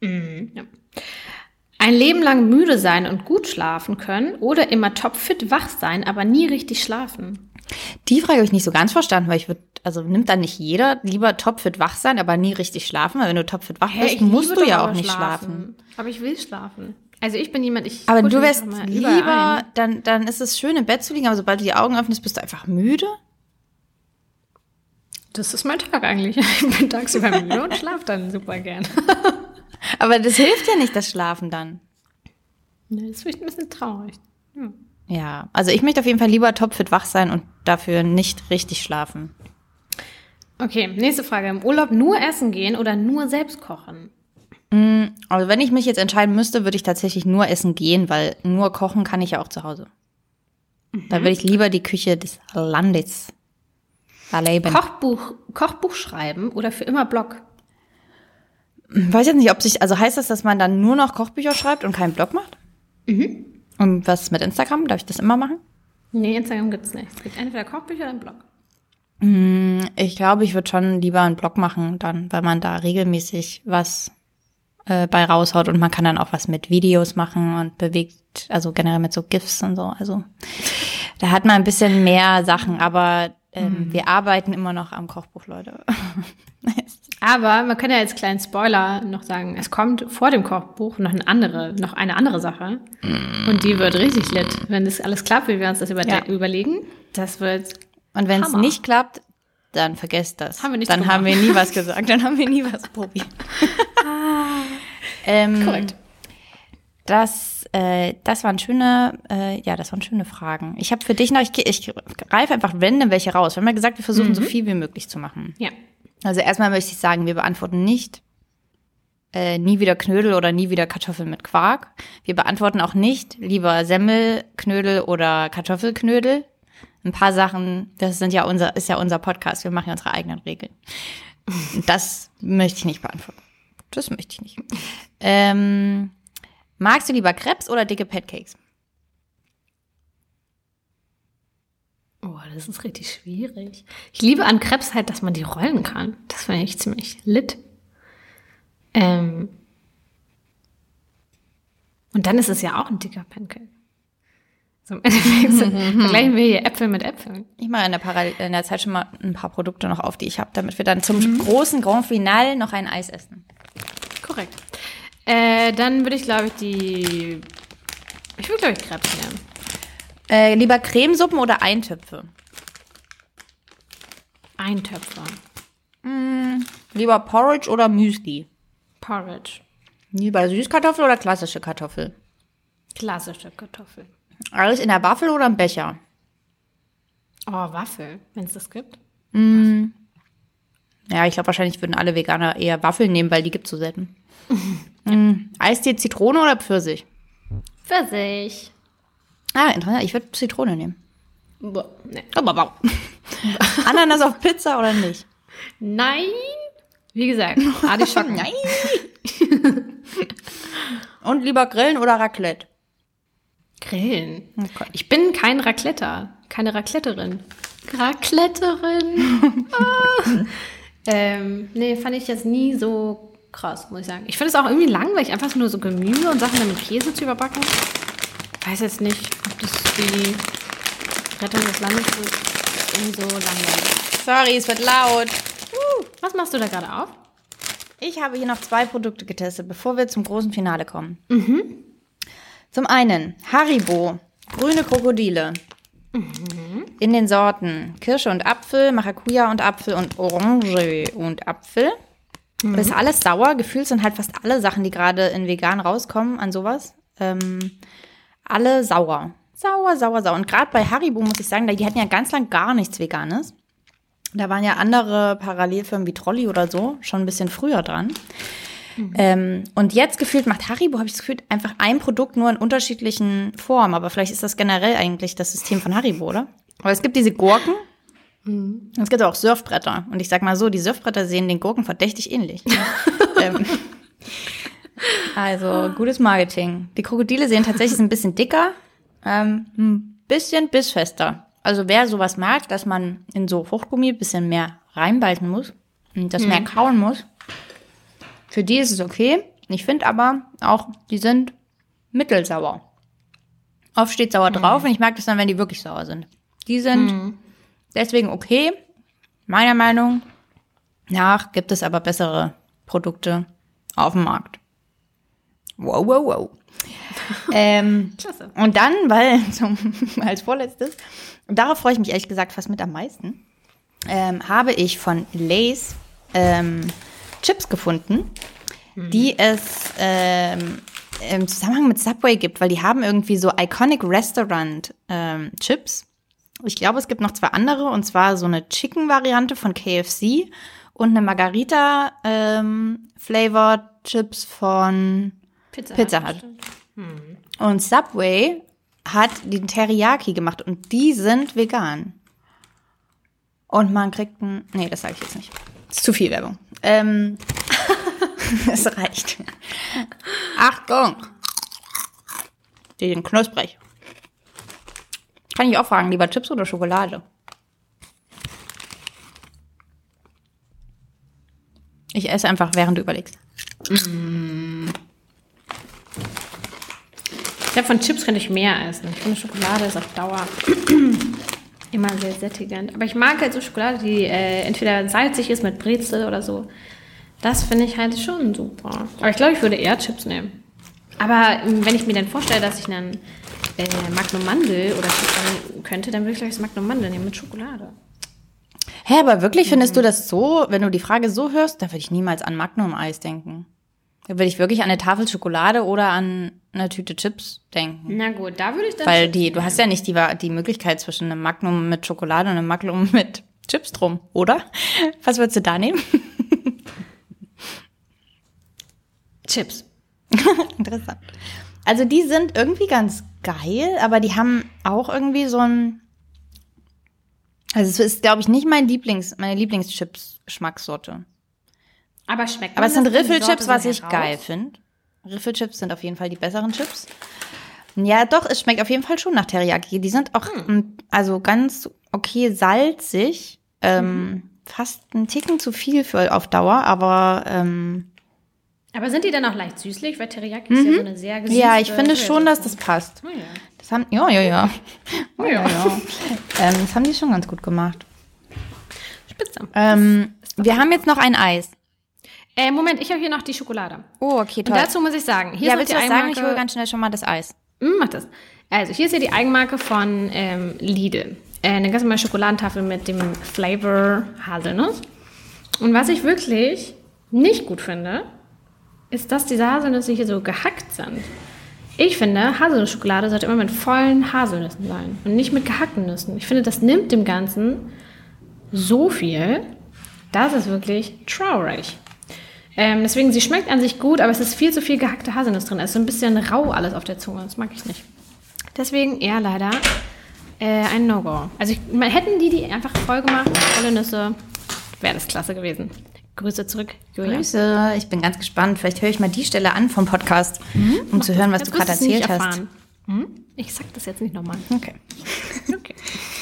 Ja. Ein Leben lang müde sein und gut schlafen können oder immer topfit wach sein, aber nie richtig schlafen. Die Frage habe ich nicht so ganz verstanden, weil ich würde, also nimmt dann nicht jeder lieber topfit wach sein, aber nie richtig schlafen, weil wenn du topfit wach bist, musst du ja auch nicht schlafen. Aber ich will schlafen. Also ich bin jemand, ich Aber du wärst lieber, ein. dann, dann ist es schön im Bett zu liegen, aber sobald du die Augen öffnest, bist du einfach müde. Das ist mein Tag eigentlich. Ich bin tagsüber müde und schlaf dann super gern. Aber das hilft ja nicht, das Schlafen dann. Nee, Das ist vielleicht ein bisschen traurig. Ja, also ich möchte auf jeden Fall lieber topfit wach sein und dafür nicht richtig schlafen. Okay, nächste Frage. Im Urlaub nur essen gehen oder nur selbst kochen? Also wenn ich mich jetzt entscheiden müsste, würde ich tatsächlich nur essen gehen, weil nur kochen kann ich ja auch zu Hause. Da würde ich lieber die Küche des Landes erleben. Kochbuch, Kochbuch schreiben oder für immer Blog? Ich weiß jetzt nicht, ob sich, also heißt das, dass man dann nur noch Kochbücher schreibt und keinen Blog macht? Und was mit Instagram? Darf ich das immer machen? Nee, Instagram gibt's nicht. Es gibt entweder Kochbücher oder einen Blog. Ich glaube, ich würde schon lieber einen Blog machen dann, weil man da regelmäßig was äh, bei raushaut und man kann dann auch was mit Videos machen und bewegt, also generell mit so GIFs und so. Also da hat man ein bisschen mehr Sachen, aber ähm, wir arbeiten immer noch am Kochbuch, Leute. Aber man kann ja als kleinen Spoiler noch sagen, es kommt vor dem Kochbuch noch eine andere, noch eine andere Sache. Und die wird richtig lit. Wenn das alles klappt, wie wir uns das über Ja. überlegen, das wird Und wenn es nicht klappt, dann vergesst das. Haben wir nichts dann haben wir nie was gesagt, dann haben wir nie was probiert. ähm, korrekt. Das, äh, das waren schöne, äh, ja, das waren schöne Fragen. Ich habe für dich noch, ich, ich greife einfach random welche raus. Wir haben ja gesagt, wir versuchen so viel wie möglich zu machen. Ja. Also erstmal möchte ich sagen, wir beantworten nicht äh, nie wieder Knödel oder nie wieder Kartoffeln mit Quark. Wir beantworten auch nicht lieber Semmelknödel oder Kartoffelknödel. Ein paar Sachen, das sind ja unser, ist ja unser Podcast. Wir machen ja unsere eigenen Regeln. Das möchte ich nicht beantworten. Das möchte ich nicht. Ähm, magst du lieber Krebs oder dicke Pancakes? Oh, das ist richtig schwierig. Ich liebe an Krebs halt, dass man die rollen kann. Das finde ich ziemlich lit. Ähm und dann ist es ja auch ein dicker Pancake. So im Endeffekt so- vergleichen wir hier Äpfel mit Äpfeln. Ich mache in der, Parallel in der Zeit schon mal ein paar Produkte noch auf, die ich habe, damit wir dann zum großen Grand Finale noch ein Eis essen. Korrekt. Äh, dann würde ich, glaube ich, die. Ich würde, glaube ich, Krebs nehmen. Äh, lieber Cremesuppen oder Eintöpfe? Eintöpfer. Lieber Porridge oder Müsli? Porridge. Lieber Süßkartoffel oder klassische Kartoffel? Klassische Kartoffel. Alles in der Waffel oder im Becher? Oh, Waffel, wenn es das gibt. Ja, ich glaube, wahrscheinlich würden alle Veganer eher Waffeln nehmen, weil die gibt's so selten. mm, Eistee Zitrone oder Pfirsich? Pfirsich. Ah, interessant. Ich würde Zitrone nehmen. Boah, nee. Aber wow. Ananas auf Pizza oder nicht? Nein. Wie gesagt, Artischocken. Nein. Und lieber Grillen oder Raclette? Grillen. Okay. Ich bin kein Racletteer. Keine Racletterin. Racletterin. ah. ähm, nee, fand ich jetzt nie so krass, muss ich sagen. Ich finde es auch irgendwie langweilig, einfach nur so Gemüse und Sachen mit Käse zu überbacken. Weiß jetzt nicht, ob das die Rettung des Landes ist. Irgendwie so langweilig. Sorry, es wird laut. Was machst du da gerade auf? Ich habe hier noch zwei Produkte getestet, bevor wir zum großen Finale kommen. Zum einen Haribo, grüne Krokodile. In den Sorten Kirsche und Apfel, Maracuja und Apfel und Orange und Apfel. Das ist alles sauer. Gefühlt sind halt fast alle Sachen, die gerade in vegan rauskommen, an sowas. Ähm, alle sauer. Sauer, sauer, sauer. Und gerade bei Haribo muss ich sagen, die hatten ja ganz lang gar nichts Veganes. Da waren ja andere Parallelfirmen wie Trolli oder so schon ein bisschen früher dran. Ähm, und jetzt gefühlt macht Haribo, habe ich das Gefühl, einfach ein Produkt nur in unterschiedlichen Formen. Aber vielleicht ist das generell eigentlich das System von Haribo, oder? Aber es gibt diese Gurken. Und es gibt auch Surfbretter. Und ich sag mal so, die Surfbretter sehen den Gurken verdächtig ähnlich. ähm, also, gutes Marketing. Die Krokodile sehen tatsächlich ein bisschen dicker, ähm, ein bisschen bissfester. Also wer sowas mag, dass man in so Fruchtgummi ein bisschen mehr reinbeißen muss und das mehr kauen muss, für die ist es okay. Ich finde aber auch, die sind mittelsauer. Oft steht sauer drauf und ich mag das dann, wenn die wirklich sauer sind. Die sind deswegen okay. Meiner Meinung nach gibt es aber bessere Produkte auf dem Markt. Wow, wow, wow. ähm, Klasse. und dann, weil zum, als vorletztes, und darauf freue ich mich ehrlich gesagt fast mit am meisten, ähm, habe ich von Lay's ähm, Chips gefunden, die es ähm, im Zusammenhang mit Subway gibt, weil die haben irgendwie so Iconic Restaurant ähm, Chips. Ich glaube, es gibt noch zwei andere, und zwar so eine Chicken-Variante von KFC und eine Margarita ähm, von Pizza, Pizza Hut. bestimmt. und Subway hat den Teriyaki gemacht und die sind vegan. Und man kriegt ein. Nee, das sage ich jetzt nicht. Das ist zu viel Werbung. Ähm, es reicht. Achtung! Die sind knusprig. Kann ich auch fragen, lieber Chips oder Schokolade? Ich esse einfach, während du überlegst. Ich glaube, von Chips könnte ich mehr essen. Ich finde, Schokolade ist auf Dauer immer sehr sättigend. Aber ich mag halt so Schokolade, die äh, entweder salzig ist mit Brezel oder so. Das finde ich halt schon super. Aber ich glaube, ich würde eher Chips nehmen. Aber ähm, wenn ich mir dann vorstelle, dass ich einen äh, Magnum Mandel oder Chips nehmen könnte, dann würde ich gleich das Magnum Mandel nehmen mit Schokolade. Hä, aber wirklich findest du das so, wenn du die Frage so hörst, da würde ich niemals an Magnum-Eis denken. Da würde ich wirklich an eine Tafel Schokolade oder an eine Tüte Chips denken. Na gut, da würde ich dann. Weil die, du hast ja nicht die, die Möglichkeit zwischen einem Magnum mit Schokolade und einem Magnum mit Chips drum, oder? Was würdest du da nehmen? Chips. Interessant. Also die sind irgendwie ganz geil, aber die haben auch irgendwie so ein. Also es ist, glaube ich, nicht mein Lieblings, meine Lieblingschips-Geschmackssorte. Aber schmeckt Aber es sind Riffelchips, was ich heraus? geil finde. Riffelchips sind auf jeden Fall die besseren Chips. Ja, doch, es schmeckt auf jeden Fall schon nach Teriyaki. Die sind auch mm, also ganz okay salzig. Ähm, Fast ein Ticken zu viel für auf Dauer, aber ähm, Aber sind die dann auch leicht süßlich? Weil Teriyaki ist ja so eine sehr gesüßte Mhm. ja, ich finde schon, dass das passt. Oh ja. Das haben, ja, ja, ja. ja, ja, ja. ähm, das haben die schon ganz gut gemacht. Spitze. Ähm, wir haben jetzt noch ein Eis. Äh, Moment, ich habe hier noch die Schokolade. Oh, okay, Und toll. dazu muss ich sagen, hier ja, ist willst du was die sagen? Ich Eigenmarke. hole ganz schnell schon mal das Eis. Hm, mach das. Also, hier ist ja die Eigenmarke von ähm, Lidl. Äh, eine ganz normale Schokoladentafel mit dem Flavor Haselnuss. Und was ich wirklich nicht gut finde, ist, dass diese Haselnüsse hier so gehackt sind. Ich finde, Haselnussschokolade sollte immer mit vollen Haselnüssen sein und nicht mit gehackten Nüssen. Ich finde, das nimmt dem Ganzen so viel, das ist wirklich traurig. Ähm, deswegen, sie schmeckt an sich gut, aber es ist viel zu viel gehackte Haselnuss drin. Es ist so ein bisschen rau alles auf der Zunge. Das mag ich nicht. Deswegen eher leider äh, ein No-Go. Also ich, man, hätten die die einfach voll gemacht, volle Nüsse, wäre das klasse gewesen. Grüße zurück, Julia. Grüße. Ich bin ganz gespannt. Vielleicht höre ich mal die Stelle an vom Podcast, um zu hören, was du gerade erzählt hast. Hm? Ich sag das jetzt nicht nochmal. Okay. Okay.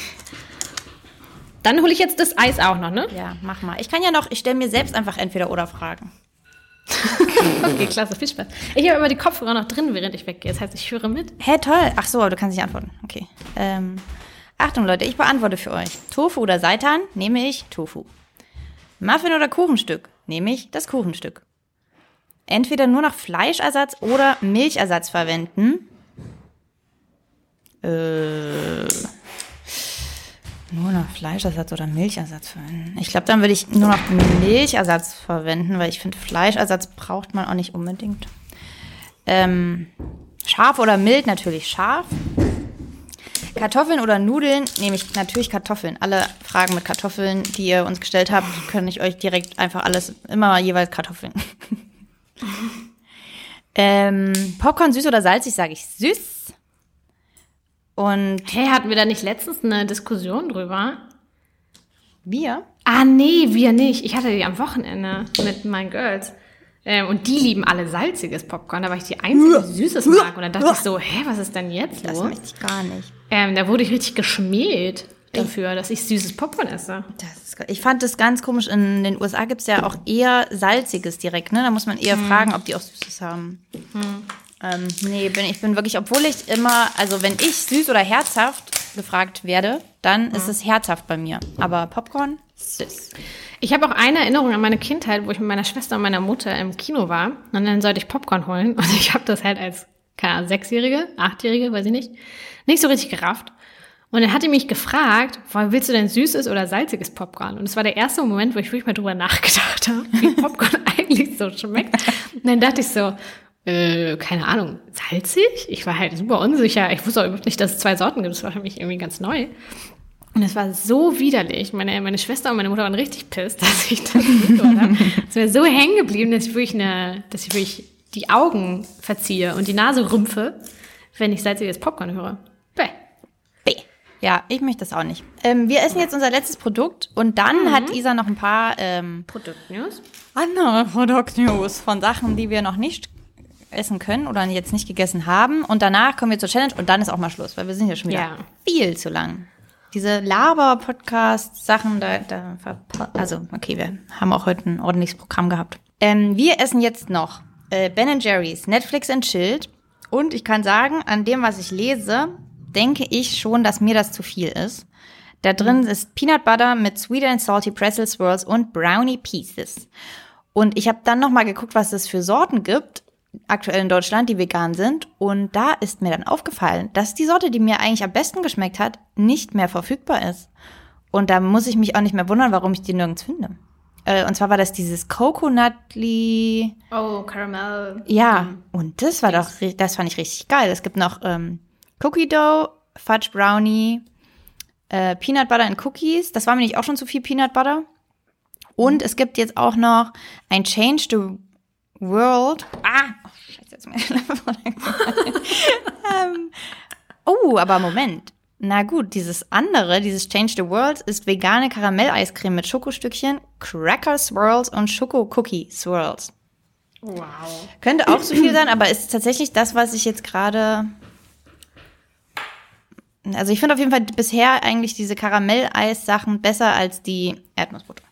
Dann hole ich jetzt das Eis auch noch, ne? Ja, mach mal. Ich kann ja noch, ich stelle mir selbst einfach entweder oder Fragen. Okay, klasse, viel Spaß. Ich habe immer die Kopfhörer noch drin, während ich weggehe. Das heißt, ich höre mit. Hä, toll. Ach so, du kannst nicht antworten. Okay. Ähm, Achtung, Leute, ich beantworte für euch. Tofu oder Seitan? Nehme ich Tofu. Muffin oder Kuchenstück? Nehme ich das Kuchenstück. entweder nur noch Fleischersatz oder Milchersatz verwenden. Äh, nur noch Fleischersatz oder Milchersatz verwenden. Ich glaube, dann würde ich nur noch Milchersatz verwenden, weil ich finde, Fleischersatz braucht man auch nicht unbedingt. Ähm, scharf oder mild natürlich scharf. Kartoffeln oder Nudeln nehme ich natürlich Kartoffeln. Alle Fragen mit Kartoffeln, die ihr uns gestellt habt, kann ich euch direkt einfach alles, immer jeweils Kartoffeln. ähm, Popcorn süß oder salzig, sage ich süß. Und Hey, hatten wir da nicht letztens eine Diskussion drüber? wir? Ah, nee, wir nicht. Ich hatte die am Wochenende mit meinen Girls. Ähm, und die lieben alle salziges Popcorn. Da war ich die Einzige, die süßes mag. Und dann dachte ich so, hä, was ist denn jetzt Das los? möchte ich gar nicht. Ähm, da wurde ich richtig geschmäht dafür, dass ich süßes Popcorn esse. Das ich fand das ganz komisch. In den USA gibt es ja auch eher salziges direkt, ne? Da muss man eher Hm. fragen, ob die auch Süßes haben. Ähm, nee, bin, ich bin wirklich, obwohl ich immer, also wenn ich süß oder herzhaft gefragt werde, dann ist es herzhaft bei mir. Aber Popcorn, süß. Ich habe auch eine Erinnerung an meine Kindheit, wo ich mit meiner Schwester und meiner Mutter im Kino war. Und dann sollte ich Popcorn holen. Und ich habe das halt als, keine Ahnung, Sechsjährige, Achtjährige, weiß ich nicht, nicht so richtig gerafft. Und dann hat die mich gefragt, "Woll- willst du denn süßes oder salziges Popcorn? Und es war der erste Moment, wo ich wirklich mal drüber nachgedacht habe, wie Popcorn eigentlich so schmeckt. Und dann dachte ich so, äh, keine Ahnung, salzig? Ich war halt super unsicher. Ich wusste auch überhaupt nicht, dass es zwei Sorten gibt. Das war für mich irgendwie ganz neu. Und es war so widerlich. Meine, meine Schwester und meine Mutter waren richtig pisst, dass ich das nicht gehört habe. Es wäre so hängen geblieben, dass ich wirklich eine, dass ich wirklich die Augen verziehe und die Nase rümpfe, wenn ich salziges Popcorn höre. Bäh. Ja, ich möchte das auch nicht. Ähm, wir essen jetzt unser letztes Produkt und dann Mhm. hat Isa noch ein paar ähm, Produktnews. andere Produktnews von Sachen, die wir noch nicht essen können oder jetzt nicht gegessen haben. Und danach kommen wir zur Challenge und dann ist auch mal Schluss, weil wir sind ja schon wieder Ja. viel zu lang. Diese Laber-Podcast-Sachen, da, da also okay, wir haben auch heute ein ordentliches Programm gehabt. Ähm, wir essen jetzt noch äh, Ben Jerry's Netflix and Chilled und ich kann sagen, an dem, was ich lese, denke ich schon, dass mir das zu viel ist. Da drin ist Peanut Butter mit Sweet and Salty Pretzel Swirls und Brownie Pieces. Und ich habe dann noch mal geguckt, was es für Sorten gibt, aktuell in Deutschland, die vegan sind. Und da ist mir dann aufgefallen, dass die Sorte, die mir eigentlich am besten geschmeckt hat, nicht mehr verfügbar ist. Und da muss ich mich auch nicht mehr wundern, warum ich die nirgends finde. Äh, und zwar war das dieses Coconutly. Oh, Caramel. Ja, und das war doch, das fand ich richtig geil. Es gibt noch ähm, Cookie Dough, Fudge Brownie, äh, Peanut Butter and Cookies. Das war mir nicht auch schon zu viel Peanut Butter. Und es gibt jetzt auch noch ein Change the World. Ah, oh, scheiße, jetzt meine ähm, oh, aber Moment. Na gut, dieses andere, dieses Change the World, ist vegane Karamelleiscreme mit Schokostückchen, Cracker Swirls und Schoko-Cookie Swirls. Wow. Könnte auch zu viel sein, aber ist tatsächlich das, was ich jetzt gerade. Also ich finde auf jeden Fall bisher eigentlich diese Karamelleis-Sachen besser als die Erdnussbutter.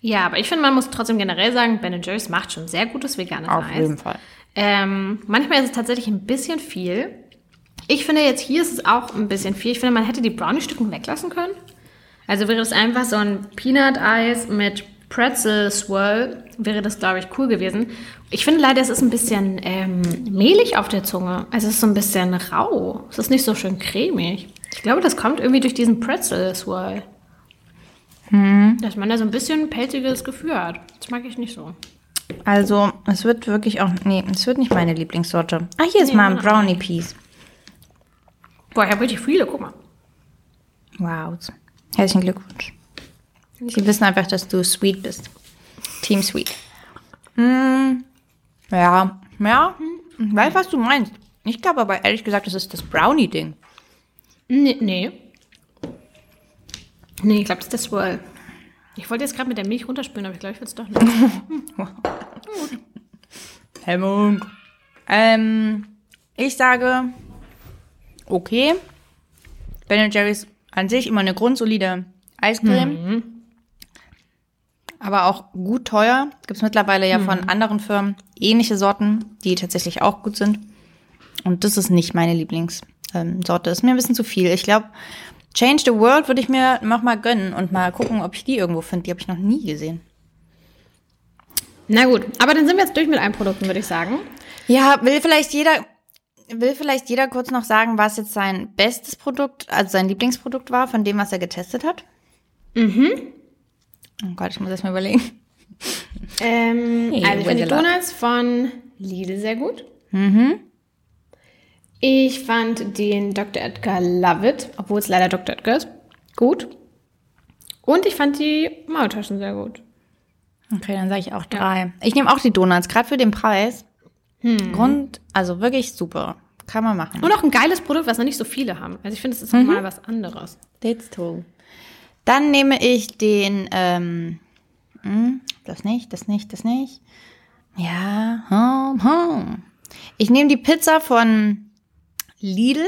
Ja, aber ich finde, man muss trotzdem generell sagen, Ben Jerry's macht schon sehr gutes veganes Eis. Fall. Ähm, manchmal ist es tatsächlich ein bisschen viel. Ich finde jetzt hier ist es auch ein bisschen viel. Ich finde, man hätte die Brownie-Stücken weglassen können. Also wäre das einfach so ein Peanut-Eis mit Pretzel-Swirl, wäre das, glaube ich, cool gewesen. Ich finde leider, es ist ein bisschen ähm, mehlig auf der Zunge. Also es ist so ein bisschen rau. Es ist nicht so schön cremig. Ich glaube, das kommt irgendwie durch diesen Pretzel-Swirl. Dass man da so ein bisschen pelziges Gefühl hat. Das mag ich nicht so. Also, es wird wirklich auch. Nee, es wird nicht meine Lieblingssorte. Ah, hier ist Nee, mal ein Brownie Piece. Boah, ich habe richtig viele, guck mal. Wow. Herzlichen Glückwunsch. Sie wissen einfach, dass du sweet bist. Team Sweet. Mm, ja, ja. Ich weiß, was du meinst. Ich glaube aber ehrlich gesagt, das ist das Brownie-Ding. Nee, nee. Nee, ich glaube, das ist der Swirl. Ich wollte jetzt gerade mit der Milch runterspülen, aber ich glaube, ich will es doch nicht. Hemmung. Ähm, ich sage, okay. Ben Jerry's an sich immer eine grundsolide Eiscreme. Aber auch gut teuer. Gibt es mittlerweile ja von anderen Firmen ähnliche Sorten, die tatsächlich auch gut sind. Und das ist nicht meine Lieblingssorte. Ähm, ist mir ein bisschen zu viel. Ich glaube, Change the World würde ich mir noch mal gönnen und mal gucken, ob ich die irgendwo finde. Die habe ich noch nie gesehen. Na gut, aber dann sind wir jetzt durch mit allen Produkten, würde ich sagen. Ja, will vielleicht jeder, will vielleicht jeder kurz noch sagen, was jetzt sein bestes Produkt, also sein Lieblingsprodukt war, von dem, was er getestet hat? Mhm. Oh Gott, ich muss erst mal überlegen. Ähm, Hey, also ich finde die. Donuts von Lidl sehr gut. Mhm. Ich fand den Dr. Edgar Love It, obwohl es leider Dr. Edgar ist, gut. Und ich fand die Maultaschen sehr gut. Okay, dann sage ich auch drei. Ich nehme auch die Donuts, gerade für den Preis. Grund, also wirklich super. Kann man machen. Und auch ein geiles Produkt, was noch nicht so viele haben. Also ich finde, es ist nochmal was anderes. That's true. Dann nehme ich den, ähm, hm, das nicht, das nicht, das nicht. Ja, hm, hm. Ich nehme die Pizza von Lidl,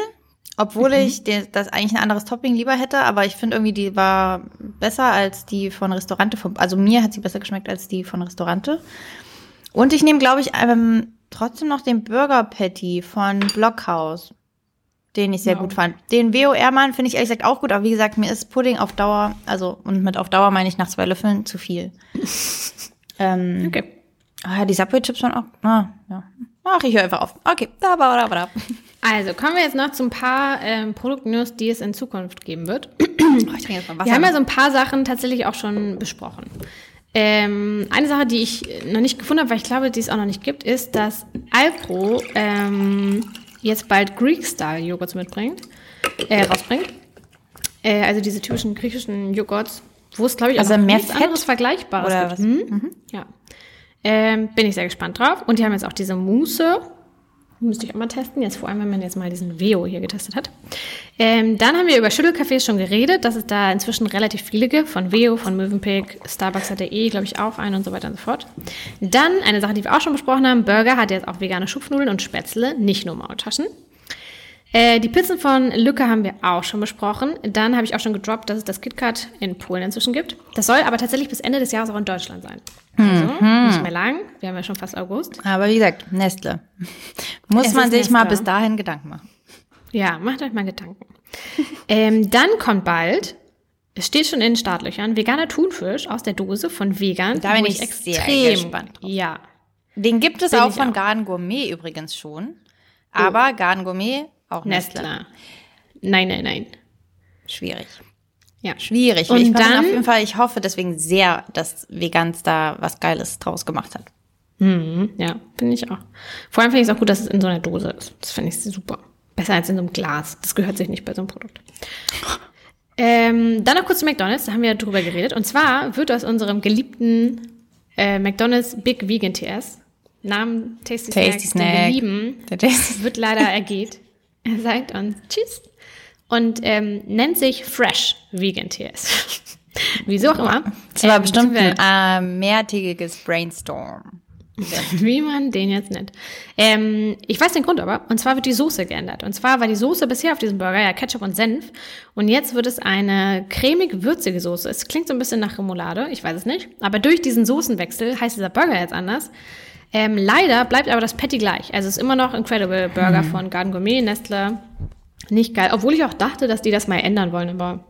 obwohl ich den, das eigentlich ein anderes Topping lieber hätte, aber ich finde irgendwie, die war besser als die von Restaurante. Vom, also mir hat sie besser geschmeckt als die von Restaurante. Und ich nehme, glaube ich, ähm, trotzdem noch den Burger Patty von Blockhaus, den ich sehr Wow. gut fand. Den WOR-Mann finde ich ehrlich gesagt auch gut, aber wie gesagt, mir ist Pudding auf Dauer, also und mit auf Dauer meine ich nach zwei Löffeln zu viel. ähm, Okay. Ah, die Subway-Chips waren auch, ah, ja. Ach, ich höre einfach auf. Okay, da, da, da, da. Also kommen wir jetzt noch zu ein paar ähm, Produktnews, die es in Zukunft geben wird. Oh, ich trinke jetzt mal Wasser. Wir haben ja so ein paar Sachen tatsächlich auch schon besprochen. Ähm, eine Sache, die ich noch nicht gefunden habe, weil ich glaube, die es auch noch nicht gibt, ist, dass Alpro ähm, jetzt bald Greek-Style-Joghurts mitbringt, äh, rausbringt. Äh, also diese typischen griechischen Joghurts, wo es, glaube ich, auch Also noch mehr nichts Fett anderes Vergleichbares oder gibt. was? Hm? Ja. Ähm, bin ich sehr gespannt drauf. Und die haben jetzt auch diese Mousse. Müsste ich auch mal testen. Jetzt vor allem, wenn man jetzt mal diesen Veo hier getestet hat. Ähm, dann haben wir über Schüttelcafés schon geredet, dass es da inzwischen relativ viele gibt. Von Veo, von Mövenpick, Starbucks hat eh, glaube ich, auch einen und so weiter und so fort. Dann eine Sache, die wir auch schon besprochen haben. Burger hat jetzt auch vegane Schupfnudeln und Spätzle, nicht nur Maultaschen. Äh, die Pizzen von Lücke haben wir auch schon besprochen. Dann habe ich auch schon gedroppt, dass es das KitKat in Polen inzwischen gibt. Das soll aber tatsächlich bis Ende des Jahres auch in Deutschland sein. Also nicht mehr lang. Wir haben ja schon fast August. Aber wie gesagt, Nestle. Muss Es man sich mal Nestle. bis dahin Gedanken machen. Ja, macht euch mal Gedanken. ähm, dann kommt bald, es steht schon in den Startlöchern, veganer Thunfisch aus der Dose von Vegan. Da bin wo ich sehr gespannt. Ja. Den gibt es Bin auch ich von auch. Garden Gourmet übrigens schon. Aber Garden Gourmet auch Nestle. Nestle. Nein, nein, nein. Schwierig. Ja. Schwierig. Und ich dann- auf jeden Fall, ich hoffe deswegen sehr, dass Vegans da was Geiles draus gemacht hat. Mhm, ja, finde ich auch. Vor allem finde ich es auch gut, dass es in so einer Dose ist. Das finde ich super. Besser als in so einem Glas. Das gehört sich nicht bei so einem Produkt. Ähm, dann noch kurz zu McDonalds, da haben wir ja drüber geredet. Und zwar wird aus unserem geliebten äh, McDonalds Big Vegan TS, Namen Tasty, Tasty Snacks, den wir Snack. lieben, wird leider ergeht. Er sagt uns Tschüss und ähm, nennt sich Fresh Vegan TS. Wieso auch immer. Es war Ähm, bestimmt ein äh, mehrtägiges Brainstorm. wie man den jetzt nennt. Ähm, ich weiß den Grund aber. Und zwar wird die Soße geändert. Und zwar war die Soße bisher auf diesem Burger ja Ketchup und Senf. Und jetzt wird es eine cremig-würzige Soße. Es klingt so ein bisschen nach Remoulade. Ich weiß es nicht. Aber durch diesen Soßenwechsel heißt dieser Burger jetzt anders. Ähm, leider bleibt aber das Patty gleich. Also es ist immer noch Incredible Burger von Garden Gourmet, Nestle. Nicht geil. Obwohl ich auch dachte, dass die das mal ändern wollen. Aber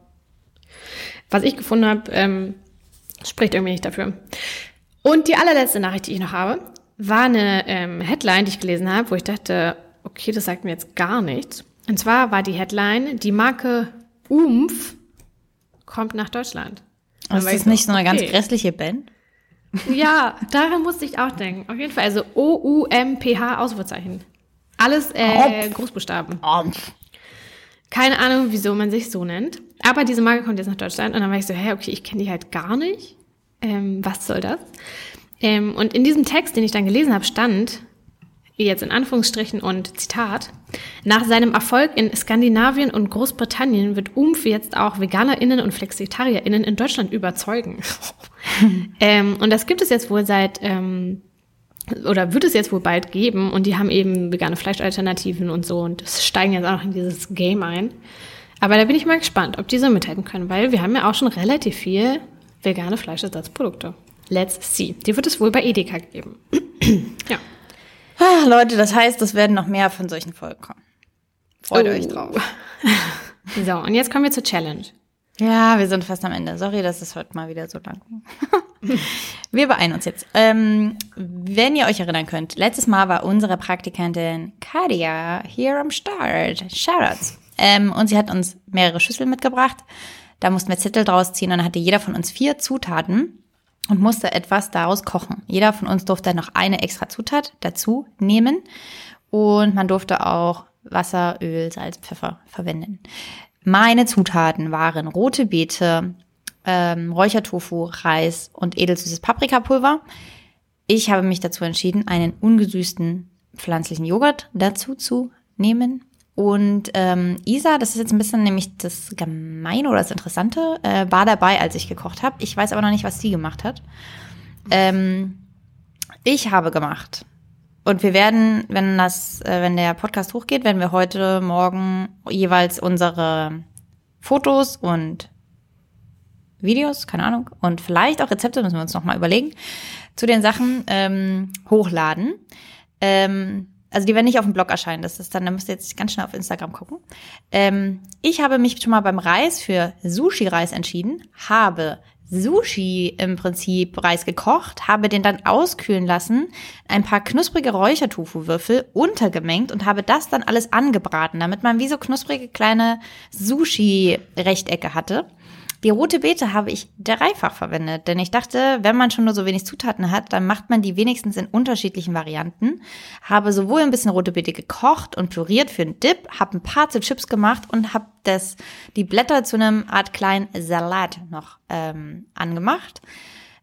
was ich gefunden habe, ähm, spricht irgendwie nicht dafür. Und die allerletzte Nachricht, die ich noch habe, war eine ähm, Headline, die ich gelesen habe, wo ich dachte, okay, das sagt mir jetzt gar nichts. Und zwar war die Headline, die Marke Umf kommt nach Deutschland. Das ich ist nicht so eine ganz okay. grässliche Band. Ja, daran musste ich auch denken. Auf jeden Fall, also O-U-M-P-H, Ausrufezeichen. Alles äh, Großbuchstaben. Keine Ahnung, wieso man sich so nennt. Aber diese Marke kommt jetzt nach Deutschland und dann war ich so, hä, okay, ich kenne die halt gar nicht. Ähm, was soll das? Ähm, und in diesem Text, den ich dann gelesen habe, stand, jetzt in Anführungsstrichen und Zitat, nach seinem Erfolg in Skandinavien und Großbritannien wird Umf jetzt auch VeganerInnen und FlexitarierInnen in Deutschland überzeugen. ähm, und das gibt es jetzt wohl seit, ähm, oder wird es jetzt wohl bald geben und die haben eben vegane Fleischalternativen und so und das steigen jetzt auch noch in dieses Game ein. Aber da bin ich mal gespannt, ob die so mithalten können, weil wir haben ja auch schon relativ viel vegane Fleischersatzprodukte. Let's see. Die wird es wohl bei Edeka geben. ja. Ah, Leute, das heißt, es werden noch mehr von solchen Folgen kommen. Freut Oh. euch drauf. So, und jetzt kommen wir zur Challenge. Ja, wir sind fast am Ende. Sorry, dass es heute mal wieder so lang. Wir beeilen uns jetzt. Ähm, wenn ihr euch erinnern könnt, letztes Mal war unsere Praktikantin Kadia hier am Start. Shoutouts. Ähm, und sie hat uns mehrere Schüsseln mitgebracht. Da mussten wir Zettel draus ziehen und dann hatte jeder von uns vier Zutaten und musste etwas daraus kochen. Jeder von uns durfte noch eine extra Zutat dazu nehmen und man durfte auch Wasser, Öl, Salz, Pfeffer verwenden. Meine Zutaten waren rote Beete, ähm, Räuchertofu, Reis und edelsüßes Paprikapulver. Ich habe mich dazu entschieden, einen ungesüßten pflanzlichen Joghurt dazu zu nehmen. Und ähm, Isa, das ist jetzt ein bisschen nämlich das Gemeine oder das Interessante, äh, war dabei, als ich gekocht habe. Ich weiß aber noch nicht, was sie gemacht hat. Ähm, ich habe gemacht. Und wir werden, wenn das, äh, wenn der Podcast hochgeht, werden wir heute Morgen jeweils unsere Fotos und Videos, keine Ahnung, und vielleicht auch Rezepte, müssen wir uns nochmal überlegen, zu den Sachen ähm, hochladen. Ähm, also die werden nicht auf dem Blog erscheinen, das ist dann, da müsst ihr jetzt ganz schnell auf Instagram gucken. Ähm, ich habe mich schon mal beim Reis für Sushi-Reis entschieden, habe Sushi im Prinzip Reis gekocht, habe den dann auskühlen lassen, ein paar knusprige Räuchertofu-Würfel untergemengt und habe das dann alles angebraten, damit man wie so knusprige kleine Sushi-Rechtecke hatte. Die rote Beete habe ich dreifach verwendet, denn ich dachte, wenn man schon nur so wenig Zutaten hat, dann macht man die wenigstens in unterschiedlichen Varianten. Habe sowohl ein bisschen rote Beete gekocht und püriert für einen Dip, habe ein paar zu Chips gemacht und habe das die Blätter zu einem Art kleinen Salat noch ähm, angemacht.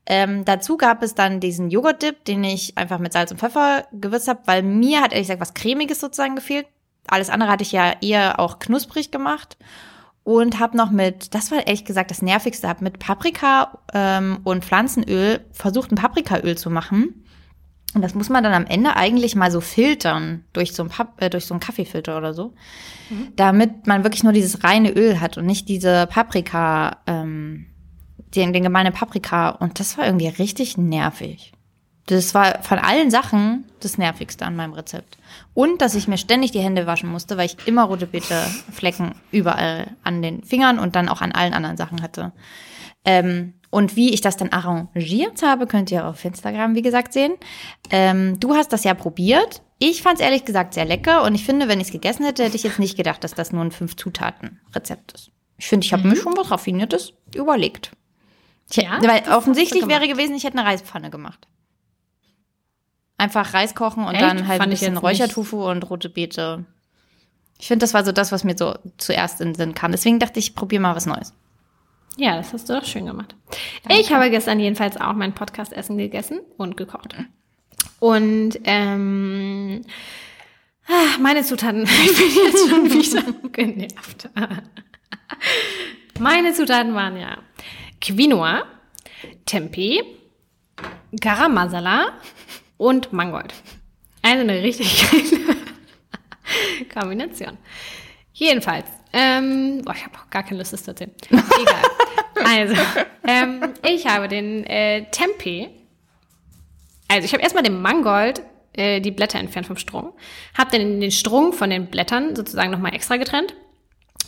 Ähm, dazu gab es dann diesen Joghurt-Dip, den ich einfach mit Salz und Pfeffer gewürzt habe, weil mir hat ehrlich gesagt was Cremiges sozusagen gefehlt. Alles andere hatte ich ja eher auch knusprig gemacht und habe noch mit, das war ehrlich gesagt das Nervigste, habe mit Paprika ähm, und Pflanzenöl versucht, ein Paprikaöl zu machen. Und das muss man dann am Ende eigentlich mal so filtern durch so, ein Pap äh, durch so einen Kaffeefilter oder so, mhm. damit man wirklich nur dieses reine Öl hat und nicht diese Paprika, ähm, den, den gemeine Paprika. Und das war irgendwie richtig nervig. Das war von allen Sachen das Nervigste an meinem Rezept. Und dass ich mir ständig die Hände waschen musste, weil ich immer rote Beete-Flecken überall an den Fingern und dann auch an allen anderen Sachen hatte. Ähm, und wie ich das dann arrangiert habe, könnt ihr auf Instagram, wie gesagt, sehen. Ähm, du hast das ja probiert. Ich fand es ehrlich gesagt sehr lecker und ich finde, wenn ich es gegessen hätte, hätte ich jetzt nicht gedacht, dass das nur ein Fünf-Zutaten-Rezept ist. Ich finde, ich habe mhm. mir schon was Raffiniertes überlegt. ja, weil offensichtlich wäre gewesen, ich hätte eine Reispfanne gemacht. Einfach Reis kochen und Echt? dann halt Fand ein bisschen Räuchertofu und rote Beete. Ich finde, das war so das, was mir so zuerst in den Sinn kam. Deswegen dachte ich, ich probiere mal was Neues. Ja, das hast du doch schön gemacht. Danke. Ich habe gestern jedenfalls auch mein Podcast-Essen gegessen und gekocht. Und ähm, ah, meine Zutaten, ich bin jetzt schon wieder genervt. meine Zutaten waren ja Quinoa, Tempeh, Garam Masala, und Mangold. Also eine richtig geile Kombination. Jedenfalls, ähm, boah, ich habe auch gar keine Lust, das zu erzählen. Egal. Also, ähm, ich habe den äh, Tempeh. Also, ich habe erstmal den Mangold äh, die Blätter entfernt vom Strung, habe dann den Strung von den Blättern sozusagen nochmal extra getrennt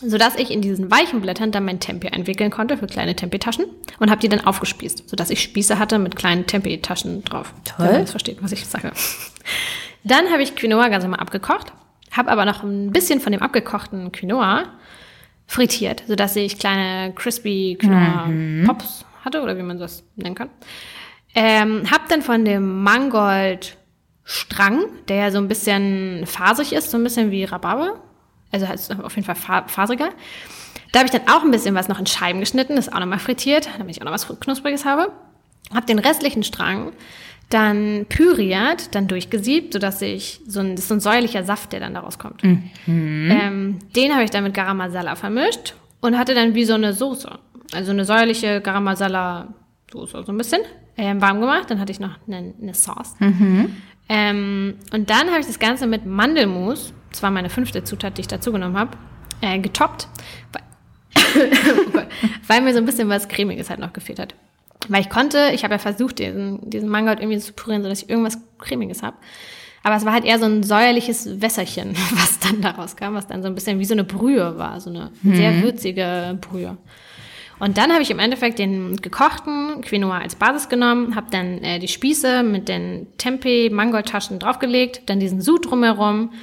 sodass ich in diesen weichen Blättern dann mein Tempeh entwickeln konnte für kleine Tempeh-Taschen und habe die dann aufgespießt, sodass ich Spieße hatte mit kleinen Tempeh-Taschen drauf. Toll. Wenn man das versteht, was ich sage. Dann habe ich Quinoa ganz normal abgekocht, habe aber noch ein bisschen von dem abgekochten Quinoa frittiert, sodass ich kleine crispy Quinoa-Pops mhm. hatte oder wie man das nennen kann. Ähm, hab dann von dem Mangold Strang, der ja so ein bisschen fasig ist, so ein bisschen wie Rhabarber, also auf jeden Fall faseriger. Da habe ich dann auch ein bisschen was noch in Scheiben geschnitten, das auch nochmal frittiert, damit ich auch noch was Knuspriges habe. Habe den restlichen Strang dann püriert, dann durchgesiebt, sodass ich so ein, das ist so ein säuerlicher Saft, der dann daraus kommt. Mhm. Ähm, den habe ich dann mit Garam Masala vermischt und hatte dann wie so eine Soße. Also eine säuerliche Garam Masala Soße, so ein bisschen ähm, warm gemacht. Dann hatte ich noch eine, eine Sauce. Mhm. Ähm, und dann habe ich das Ganze mit Mandelmus das war meine fünfte Zutat, die ich dazu genommen habe, äh, getoppt, weil, weil mir so ein bisschen was Cremiges halt noch gefehlt hat. Weil ich konnte, ich habe ja versucht, diesen, diesen Mangold irgendwie zu pürieren, sodass ich irgendwas Cremiges habe. Aber es war halt eher so ein säuerliches Wässerchen, was dann daraus kam, was dann so ein bisschen wie so eine Brühe war, so eine mhm. sehr würzige Brühe. Und dann habe ich im Endeffekt den gekochten Quinoa als Basis genommen, habe dann äh, die Spieße mit den Tempeh-Mangoldtaschen draufgelegt, dann diesen Sud drumherum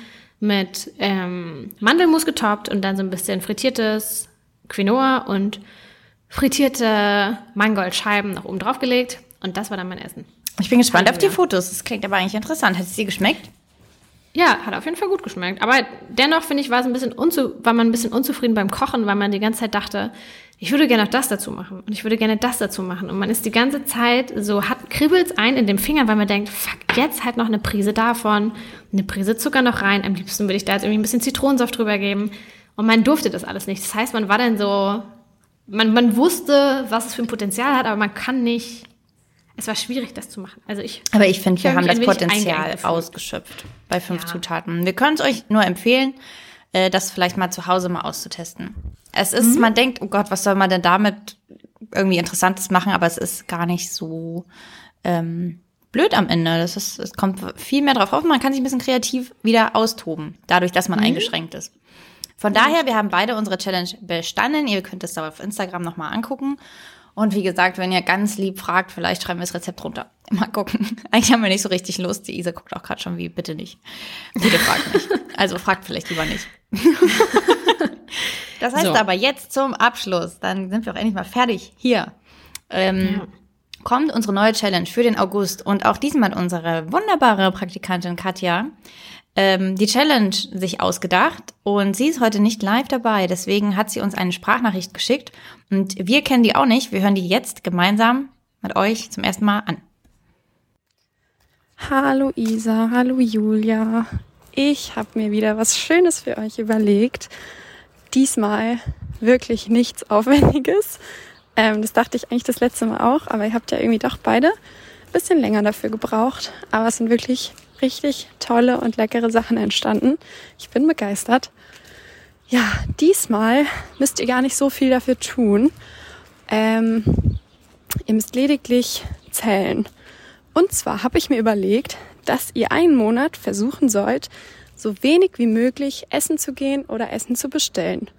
mit ähm, Mandelmus getoppt und dann so ein bisschen frittiertes Quinoa und frittierte Mangoldscheiben noch oben draufgelegt. Und das war dann mein Essen. Ich bin gespannt auf die Fotos. Das klingt aber eigentlich interessant. Hat es dir geschmeckt? Ja, hat auf jeden Fall gut geschmeckt. Aber dennoch finde ich, war es ein bisschen unzu war man ein bisschen unzufrieden beim Kochen, weil man die ganze Zeit dachte, ich würde gerne noch das dazu machen und ich würde gerne das dazu machen. Und man ist die ganze Zeit so, hat kribbelt's ein in den Fingern, weil man denkt, fuck, jetzt halt noch eine Prise davon, eine Prise Zucker noch rein. Am liebsten würde ich da jetzt irgendwie ein bisschen Zitronensaft drüber geben. Und man durfte das alles nicht. Das heißt, man war dann so, man, man wusste, was es für ein Potenzial hat, aber man kann nicht es war schwierig, das zu machen. Also ich. Aber ich finde, wir haben das Potenzial ausgeschöpft bei fünf ja. Zutaten. Wir können es euch nur empfehlen, äh, das vielleicht mal zu Hause mal auszutesten. Es ist, mhm. man denkt, oh Gott, was soll man denn damit irgendwie Interessantes machen? Aber es ist gar nicht so ähm, blöd am Ende. Das ist, es kommt viel mehr drauf auf. Man kann sich ein bisschen kreativ wieder austoben, dadurch, dass man mhm. eingeschränkt ist. Von daher, wir haben beide unsere Challenge bestanden. Ihr könnt es aber auf Instagram nochmal angucken. Und wie gesagt, wenn ihr ganz lieb fragt, vielleicht schreiben wir das Rezept runter. Mal gucken. Eigentlich haben wir nicht so richtig Lust. Die Isa guckt auch gerade schon wie, bitte nicht. Bitte fragt nicht. Also fragt vielleicht lieber nicht. das heißt so. aber jetzt zum Abschluss, dann sind wir auch endlich mal fertig hier. Ähm, ja. Kommt unsere neue Challenge für den August und auch diesmal unsere wunderbare Praktikantin Katja ähm, die Challenge sich ausgedacht und sie ist heute nicht live dabei. Deswegen hat sie uns eine Sprachnachricht geschickt und wir kennen die auch nicht. Wir hören die jetzt gemeinsam mit euch zum ersten Mal an. Hallo Isa, hallo Julia. Ich habe mir wieder was Schönes für euch überlegt. Diesmal wirklich nichts Aufwendiges. Ähm, das dachte ich eigentlich das letzte Mal auch, aber ihr habt ja irgendwie doch beide ein bisschen länger dafür gebraucht. Aber es sind wirklich richtig tolle und leckere Sachen entstanden. Ich bin begeistert. Ja, diesmal müsst ihr gar nicht so viel dafür tun. Ähm, ihr müsst lediglich zählen. Und zwar habe ich mir überlegt, dass ihr einen Monat versuchen sollt, so wenig wie möglich essen zu gehen oder Essen zu bestellen.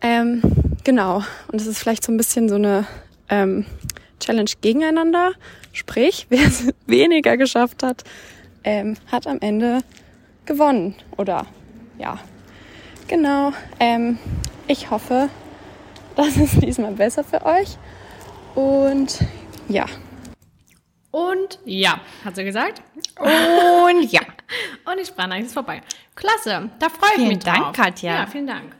Ähm, genau. Und es ist vielleicht so ein bisschen so eine ähm, Challenge gegeneinander. Sprich, wer es weniger geschafft hat, ähm, hat am Ende gewonnen. Oder ja, genau. Ähm, ich hoffe, das ist diesmal besser für euch. Und ja. Und ja, hat sie gesagt. Und ja. Und die Sprachnachricht ist vorbei. Klasse, da freue ich vielen mich drauf. Vielen Dank, Katja. Ja, vielen Dank.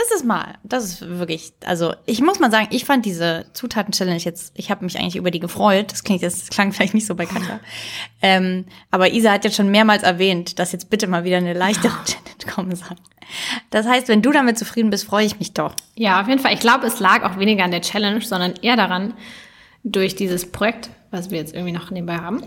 Das ist mal, das ist wirklich, also ich muss mal sagen, ich fand diese Zutaten-Challenge jetzt, ich habe mich eigentlich über die gefreut. Das klingt jetzt, das klang vielleicht nicht so bei Katja. ähm, aber Isa hat jetzt schon mehrmals erwähnt, dass jetzt bitte mal wieder eine leichtere. Challenge kommen soll. Das heißt, wenn du damit zufrieden bist, freue ich mich doch. Ja, auf jeden Fall. Ich glaube, es lag auch weniger an der Challenge, sondern eher daran, durch dieses Projekt, was wir jetzt irgendwie noch nebenbei haben,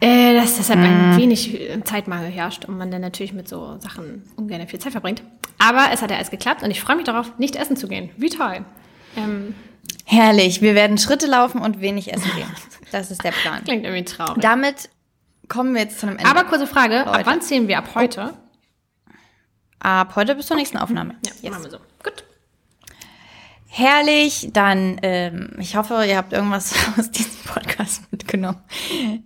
äh, dass deshalb mm. ein mhm. wenig Zeitmangel herrscht und man dann natürlich mit so Sachen ungern viel Zeit verbringt. Aber es hat ja alles geklappt und ich freue mich darauf, nicht essen zu gehen. Wie toll. Ähm, Herrlich. Wir werden Schritte laufen und wenig essen gehen. Das ist der Plan. Klingt irgendwie traurig. Damit kommen wir jetzt zu einem Ende. Aber kurze Frage. Leute. Ab wann zählen wir? Ab heute? Ab heute bis zur nächsten Aufnahme. Ja, yes. machen wir so. Gut. Herrlich, dann ähm, ich hoffe, ihr habt irgendwas aus diesem Podcast mitgenommen.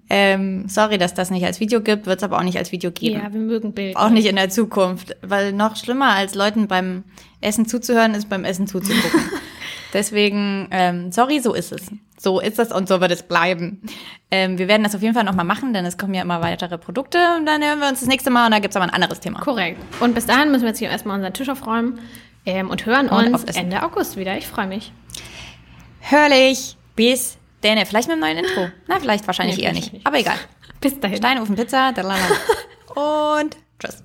Ähm, sorry, dass das nicht als Video gibt, wird es aber auch nicht als Video geben. Ja, wir mögen Bild. Auch nicht in der Zukunft, weil noch schlimmer als Leuten beim Essen zuzuhören ist beim Essen zuzugucken. Deswegen, ähm, sorry, so ist es. So ist es und so wird es bleiben. Ähm, wir werden das auf jeden Fall nochmal machen, denn es kommen ja immer weitere Produkte und dann hören wir uns das nächste Mal und da gibt's aber ein anderes Thema. Korrekt. Und bis dahin müssen wir jetzt hier erstmal unseren Tisch aufräumen ähm, und hören und uns Ende August wieder. Ich freue mich. Hörlich. Bis denn. Vielleicht mit einem neuen Intro. Na, vielleicht wahrscheinlich nee, eher nicht. nicht. Aber egal. Bis dahin. Steinofen Pizza. Und tschüss.